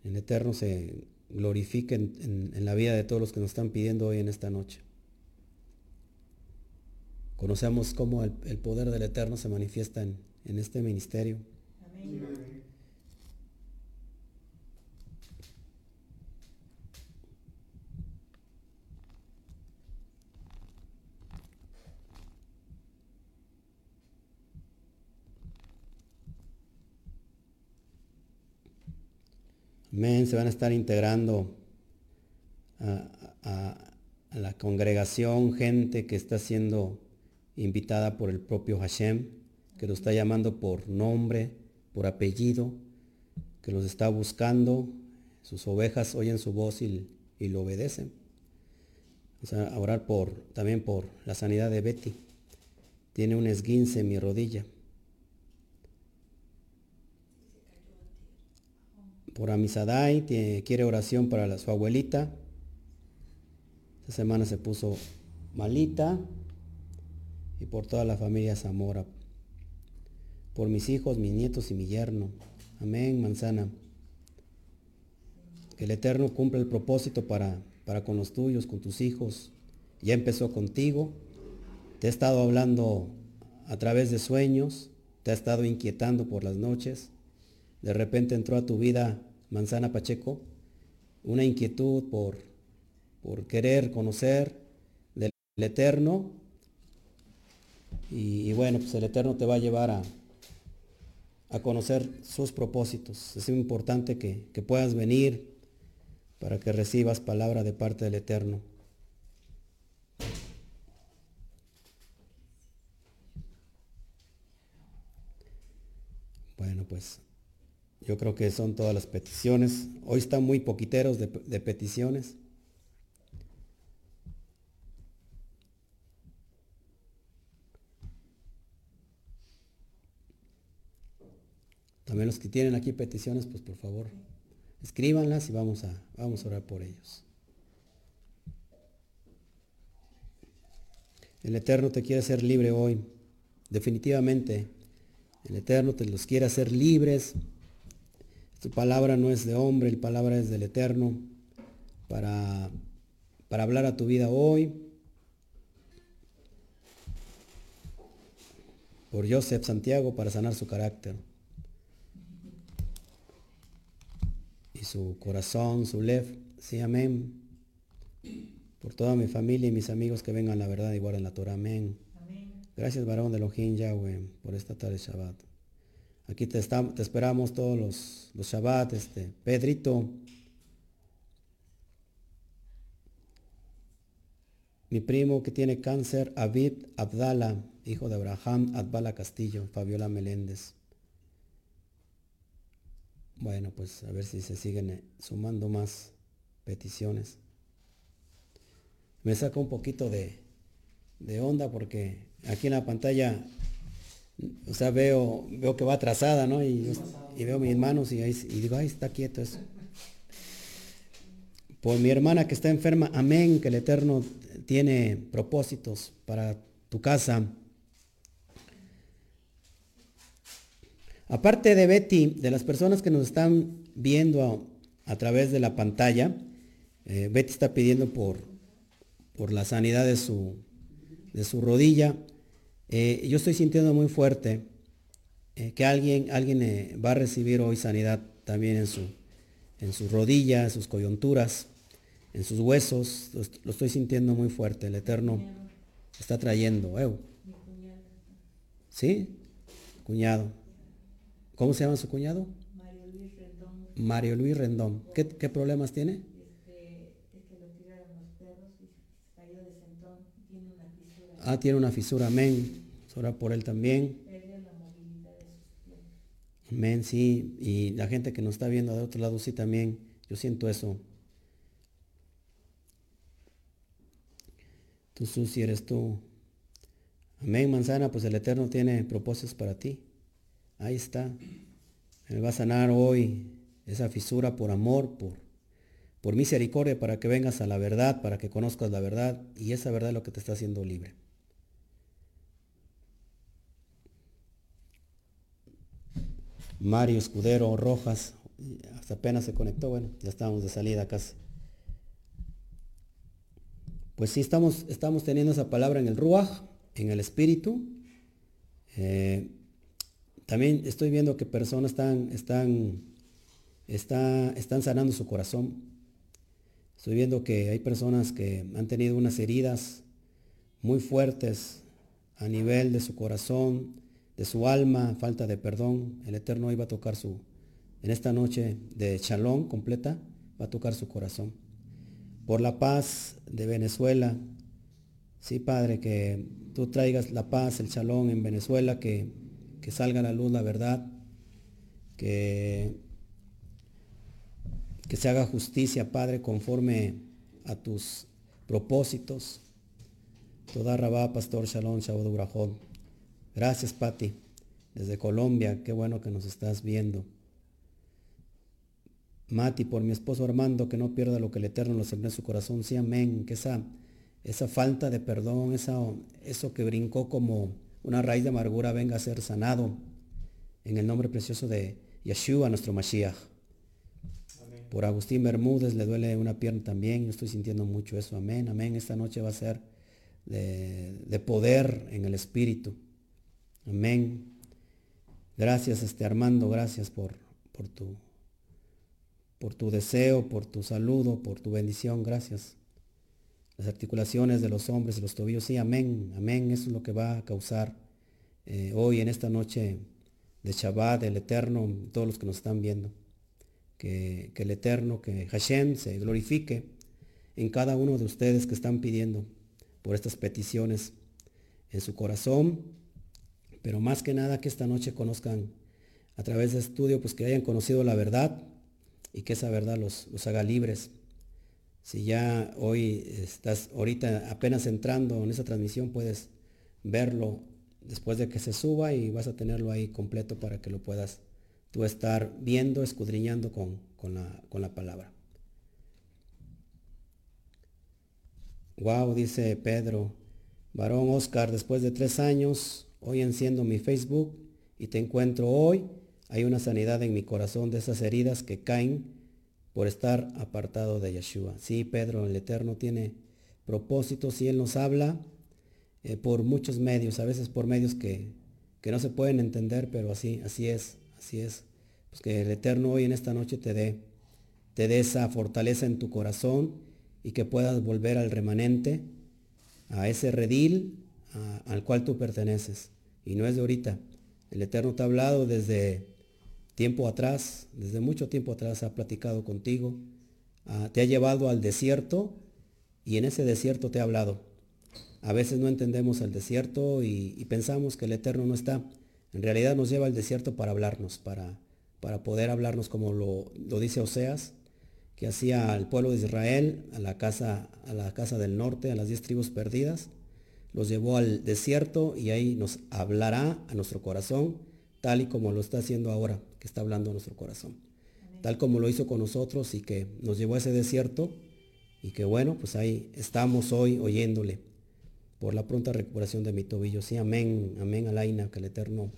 En eterno se glorifique en, la vida de todos los que nos están pidiendo hoy en esta noche. Conocemos cómo el, poder del Eterno se manifiesta en, en este ministerio. Amén. Amén. Se van a estar integrando a, la congregación gente que está siendo invitada por el propio Hashem, que lo está llamando por nombre, por apellido, que los está buscando. Sus ovejas oyen su voz y, lo obedecen. Vamos a orar por, también por la sanidad de Betty. Tiene un esguince en mi rodilla. Por Amisadai, quiere oración para su abuelita. Esta semana se puso malita. Y por toda la familia Zamora. Por mis hijos, mis nietos y mi yerno. Amén, manzana. Que el Eterno cumpla el propósito para, para con los tuyos, con tus hijos. Ya empezó contigo. Te he estado hablando a través de sueños. Te ha estado inquietando por las noches de repente entró a tu vida, Manzana Pacheco, una inquietud por, por querer conocer del Eterno. Y, bueno, pues el Eterno te va a llevar a, a conocer sus propósitos. Es importante que, que puedas venir para que recibas palabra de parte del Eterno. Bueno, pues yo creo que son todas las peticiones. Hoy están muy poquiteros de, peticiones. También los que tienen aquí peticiones, pues por favor, escríbanlas y vamos a, vamos a orar por ellos. El Eterno te quiere hacer libre hoy. Definitivamente, el Eterno te los quiere hacer libres tu palabra no es de hombre, el palabra es del Eterno para, para hablar a tu vida hoy. Por Joseph Santiago para sanar su carácter. Y su corazón, su lev. Sí, amén. Por toda mi familia y mis amigos que vengan la verdad y guarden la Torah. Amén. Gracias, varón de Elohim Yahweh, por esta tarde Shabbat. Aquí te, esperamos todos los, los Shabbat, este, Pedrito. Mi primo que tiene cáncer, Abid Abdala, hijo de Abraham Abdala Castillo, Fabiola Meléndez. Bueno, pues a ver si se siguen eh, sumando más peticiones. Me saca un poquito de, de onda porque aquí en la pantalla o sea, veo, veo que va atrasada, ¿no? Y, veo mis manos y, digo, ay, está quieto eso. Por mi hermana que está enferma, amén, que el Eterno tiene propósitos para tu casa. Aparte de Betty, de las personas que nos están viendo a, través de la pantalla, eh, Betty está pidiendo por, por la sanidad de su, de su rodilla. Eh, yo estoy sintiendo muy fuerte eh, que alguien, alguien eh, va a recibir hoy sanidad también en su, en sus rodillas, en sus coyunturas, en sus huesos. Lo, estoy sintiendo muy fuerte. El Eterno está trayendo. ¿Sí? Cuñado. ¿Cómo se llama su cuñado? Mario Luis Rendón. Mario Luis Rendón. ¿Qué, problemas tiene? Ah, tiene una fisura, amén. Ora por él también. Amén, sí. Y la gente que nos está viendo de otro lado, sí también. Yo siento eso. Tú, Susi, eres tú. Amén, manzana, pues el Eterno tiene propósitos para ti. Ahí está. Él va a sanar hoy esa fisura por amor, por, por misericordia, para que vengas a la verdad, para que conozcas la verdad. Y esa verdad es lo que te está haciendo libre. Mario Escudero Rojas, hasta apenas se conectó, bueno, ya estábamos de salida casi. Pues sí, estamos, estamos teniendo esa palabra en el Ruach, en el Espíritu. Eh, también estoy viendo que personas están, están, están sanando su corazón. Estoy viendo que hay personas que han tenido unas heridas muy fuertes a nivel de su corazón, de su alma, falta de perdón. El Eterno iba a tocar su, en esta noche de chalón completa, va a tocar su corazón. Por la paz de Venezuela, sí, Padre, que tú traigas la paz, el chalón en Venezuela, que, que salga a la luz la verdad, que, que se haga justicia, Padre, conforme a tus propósitos. Toda Rabá, Pastor Shalom, Shabbat Gracias, Pati. Desde Colombia, qué bueno que nos estás viendo. Mati, por mi esposo Armando, que no pierda lo que el Eterno nos sembró en su corazón. Sí, amén. Que esa, esa falta de perdón, esa, eso que brincó como una raíz de amargura venga a ser sanado en el nombre precioso de Yeshua, nuestro Mashiach. Por Agustín Bermúdez le duele una pierna también. Yo estoy sintiendo mucho eso. Amén, amén. Esta noche va a ser de, de poder en el Espíritu. Amén. Gracias, este Armando, gracias por, por, tu, por tu deseo, por tu saludo, por tu bendición, gracias. Las articulaciones de los hombres los tobillos, sí, amén, amén, eso es lo que va a causar eh, hoy en esta noche de Shabbat, el Eterno, todos los que nos están viendo. Que, que el Eterno, que Hashem se glorifique en cada uno de ustedes que están pidiendo por estas peticiones en su corazón pero más que nada que esta noche conozcan a través de estudio, pues que hayan conocido la verdad y que esa verdad los, haga libres. Si ya hoy estás ahorita apenas entrando en esa transmisión, puedes verlo después de que se suba y vas a tenerlo ahí completo para que lo puedas tú estar viendo, escudriñando con, la, con la palabra. Wow, dice Pedro. Varón Oscar, después de tres años Hoy enciendo mi Facebook y te encuentro hoy. Hay una sanidad en mi corazón de esas heridas que caen por estar apartado de Yeshua. Sí, Pedro, el Eterno tiene propósitos y Él nos habla eh, por muchos medios, a veces por medios que, no se pueden entender, pero así, así es, así es. Pues que el Eterno hoy en esta noche te dé, te dé esa fortaleza en tu corazón y que puedas volver al remanente, a ese redil al cual tú perteneces. Y no es de ahorita. El Eterno te ha hablado desde tiempo atrás, desde mucho tiempo atrás ha platicado contigo, ah, te ha llevado al desierto y en ese desierto te ha hablado. A veces no entendemos el desierto y, pensamos que el Eterno no está. En realidad nos lleva al desierto para hablarnos, para, para poder hablarnos como lo, lo dice Oseas, que hacía al pueblo de Israel, a la casa, a la casa del norte, a las diez tribus perdidas los llevó al desierto y ahí nos hablará a nuestro corazón, tal y como lo está haciendo ahora, que está hablando a nuestro corazón. Tal como lo hizo con nosotros y que nos llevó a ese desierto y que bueno, pues ahí estamos hoy oyéndole por la pronta recuperación de mi tobillo. Sí, amén, amén, Alaina, que el Eterno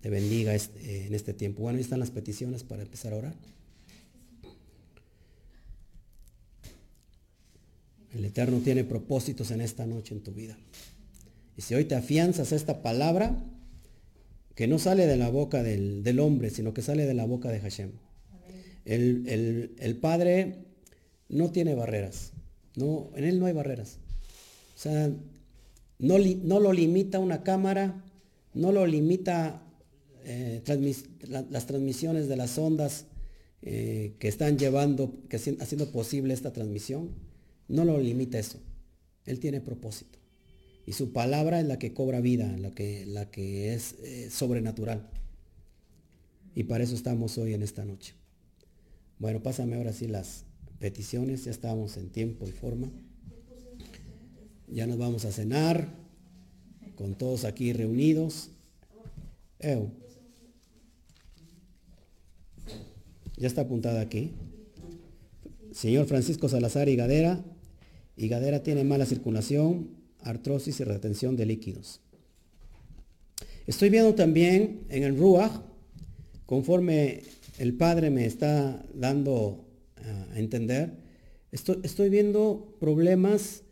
te bendiga este, en este tiempo. Bueno, ahí están las peticiones para empezar a orar. El Eterno tiene propósitos en esta noche en tu vida. Y si hoy te afianzas a esta palabra, que no sale de la boca del, hombre, sino que sale de la boca de Hashem. El, Padre no tiene barreras. No, en Él no hay barreras. O sea, no, no lo limita una cámara, no lo limita eh, las transmisiones de las ondas eh, que están llevando, que haciendo posible esta transmisión. No lo limita eso. Él tiene propósito. Y su palabra es la que cobra vida, la que, la que es eh, sobrenatural. Y para eso estamos hoy en esta noche. Bueno, pásame ahora sí las peticiones, ya estamos en tiempo y forma. Ya nos vamos a cenar con todos aquí reunidos. Ya está apuntada aquí. Señor Francisco Salazar y Gadera. Y Gadera tiene mala circulación, artrosis y retención de líquidos. Estoy viendo también en el Ruach, conforme el Padre me está dando a entender, estoy, viendo problemas,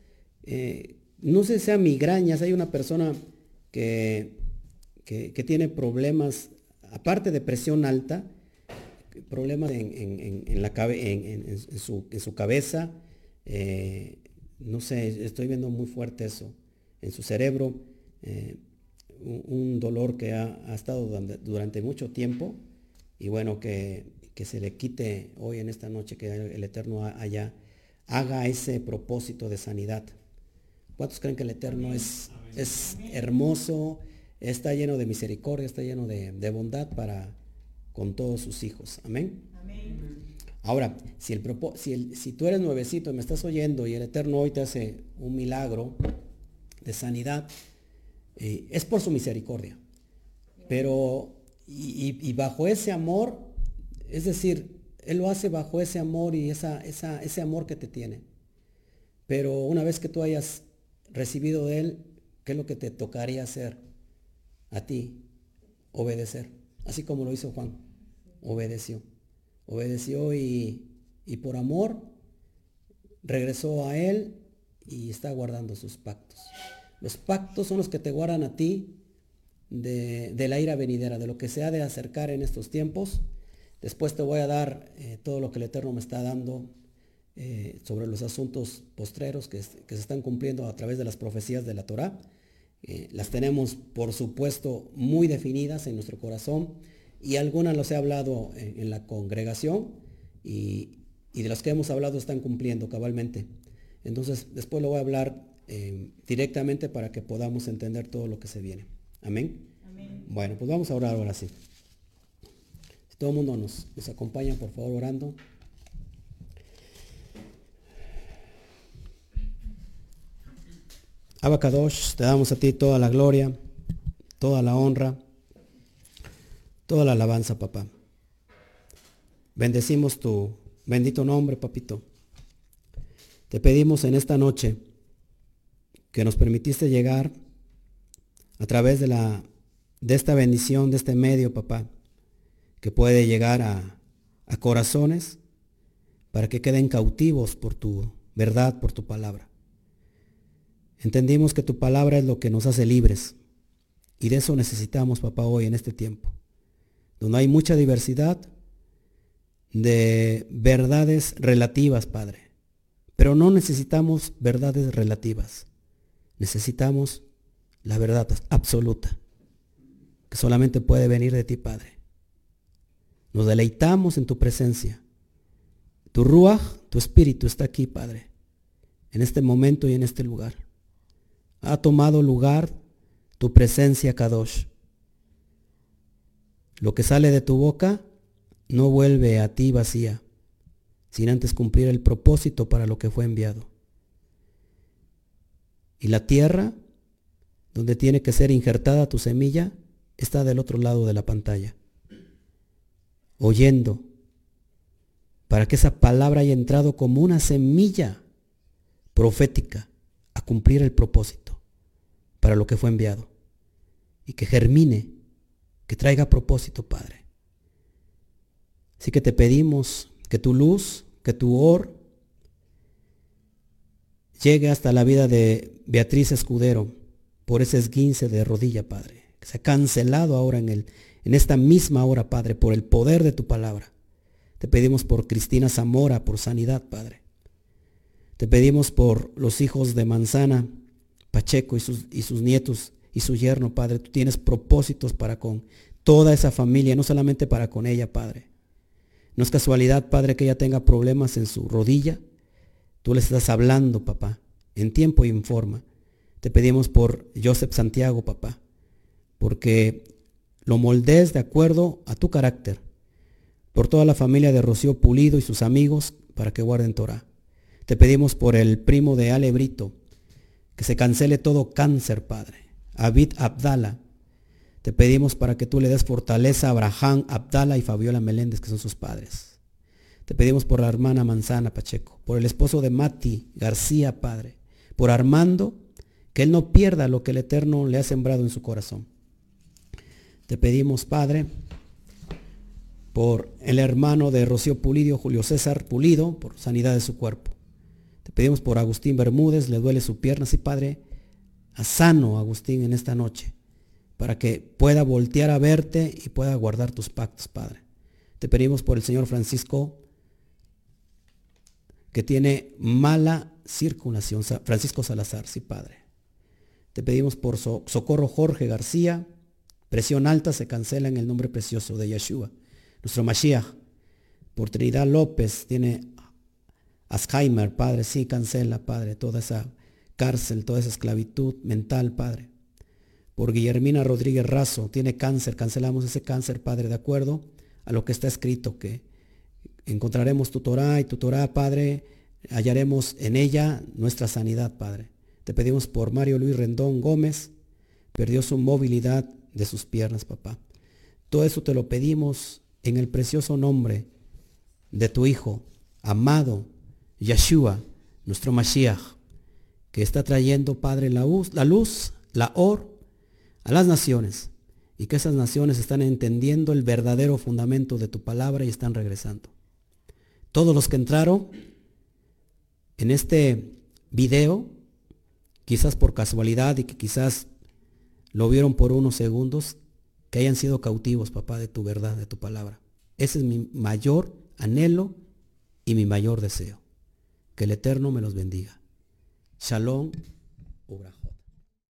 eh, no sé si sean migrañas, hay una persona que, que, tiene problemas, aparte de presión alta, problemas en, la, en, su, cabeza, eh, no sé, estoy viendo muy fuerte eso en su cerebro, eh, un, dolor que ha, estado durante, mucho tiempo y bueno, que, se le quite hoy en esta noche, que el Eterno allá haga ese propósito de sanidad. ¿Cuántos creen que el Eterno es, es hermoso, está lleno de misericordia, está lleno de, de bondad para con todos sus hijos? Amén. Amén. Ahora, si, el, si, si tú eres nuevecito y me estás oyendo y el Eterno hoy te hace un milagro de sanidad, eh, es por su misericordia. Pero, y, bajo ese amor, es decir, Él lo hace bajo ese amor y esa, ese amor que te tiene. Pero una vez que tú hayas recibido de Él, ¿qué es lo que te tocaría hacer a ti? Obedecer. Así como lo hizo Juan. Obedeció obedeció y, por amor regresó a él y está guardando sus pactos. Los pactos son los que te guardan a ti de, la ira venidera, de lo que se ha de acercar en estos tiempos. Después te voy a dar eh, todo lo que el Eterno me está dando eh, sobre los asuntos postreros que, se están cumpliendo a través de las profecías de la Torah. Eh, las tenemos, por supuesto, muy definidas en nuestro corazón y algunas los he hablado en, la congregación y, de las que hemos hablado están cumpliendo cabalmente. Entonces, después lo voy a hablar eh, directamente para que podamos entender todo lo que se viene. Amén. Bueno, pues vamos a orar ahora sí. Si todo el mundo nos, nos acompaña, por favor, orando. Abacadosh, te damos a ti toda la gloria, toda la honra Toda la alabanza, papá. Bendecimos tu bendito nombre, papito. Te pedimos en esta noche que nos permitiste llegar a través de, la, de esta bendición, de este medio, papá, que puede llegar a, a corazones para que queden cautivos por tu verdad, por tu palabra. Entendimos que tu palabra es lo que nos hace libres y de eso necesitamos, papá, hoy en este tiempo donde hay mucha diversidad de verdades relativas, Padre. Pero no necesitamos verdades relativas. Necesitamos la verdad absoluta, que solamente puede venir de ti, Padre. Nos deleitamos en tu presencia. Tu ruaj, tu espíritu está aquí, Padre, en este momento y en este lugar. Ha tomado lugar tu presencia, Kadosh lo que sale de tu boca no vuelve a ti vacía, sin antes cumplir el propósito para lo que fue enviado. Y la tierra, donde tiene que ser injertada tu semilla, está del otro lado de la pantalla, oyendo, para que esa palabra haya entrado como una semilla profética a cumplir el propósito para lo que fue enviado y que germine que traiga propósito, Padre. Así que te pedimos que tu luz, que tu or, llegue hasta la vida de Beatriz Escudero por ese esguince de rodilla, Padre. que se ha cancelado ahora en, el, en esta misma hora, Padre, por el poder de tu palabra. Te pedimos por Cristina Zamora, por sanidad, Padre. Te pedimos por los hijos de Manzana, Pacheco y sus, y sus nietos y su yerno, Padre. Tú tienes propósitos para con toda esa familia, no solamente para con ella, Padre. No es casualidad, Padre, que ella tenga problemas en su rodilla. Tú le estás hablando, papá, en tiempo y en forma. Te pedimos por Joseph Santiago, papá, porque lo moldees de acuerdo a tu carácter. Por toda la familia de Rocío Pulido y sus amigos para que guarden Torah. Te pedimos por el primo de Alebrito, que se cancele todo cáncer, Padre. Abid Abdala. Te pedimos para que tú le des fortaleza a Abraham Abdala y Fabiola Meléndez, que son sus padres. Te pedimos por la hermana Manzana Pacheco, por el esposo de Mati García, Padre, por Armando, que él no pierda lo que el Eterno le ha sembrado en su corazón. Te pedimos, Padre, por el hermano de Rocío Pulido, Julio César Pulido, por sanidad de su cuerpo. Te pedimos por Agustín Bermúdez, le duele su pierna, sí, Padre, a sano Agustín en esta noche, para que pueda voltear a verte y pueda guardar tus pactos, Padre. Te pedimos por el Señor Francisco, que tiene mala circulación, Francisco Salazar, sí, Padre. Te pedimos por Socorro Jorge García, presión alta se cancela en el nombre precioso de Yeshua, nuestro Mashiach. Por Trinidad López tiene Alzheimer, Padre, sí, cancela, Padre, toda esa cárcel, toda esa esclavitud mental, Padre. Por Guillermina Rodríguez Razo, tiene cáncer, cancelamos ese cáncer, Padre, de acuerdo a lo que está escrito, que encontraremos tu Torah y tu Torah, Padre, hallaremos en ella nuestra sanidad, Padre. Te pedimos por Mario Luis Rendón Gómez, perdió su movilidad de sus piernas, papá. Todo eso te lo pedimos en el precioso nombre de tu Hijo, amado, Yeshua, nuestro Mashiach, que está trayendo, Padre, la luz, la luz, or, a las naciones, y que esas naciones están entendiendo el verdadero fundamento de tu palabra y están regresando. Todos los que entraron en este video, quizás por casualidad y que quizás lo vieron por unos segundos, que hayan sido cautivos, papá, de tu verdad, de tu palabra. Ese es mi mayor anhelo y mi mayor deseo. Que el Eterno me los bendiga. Shalom.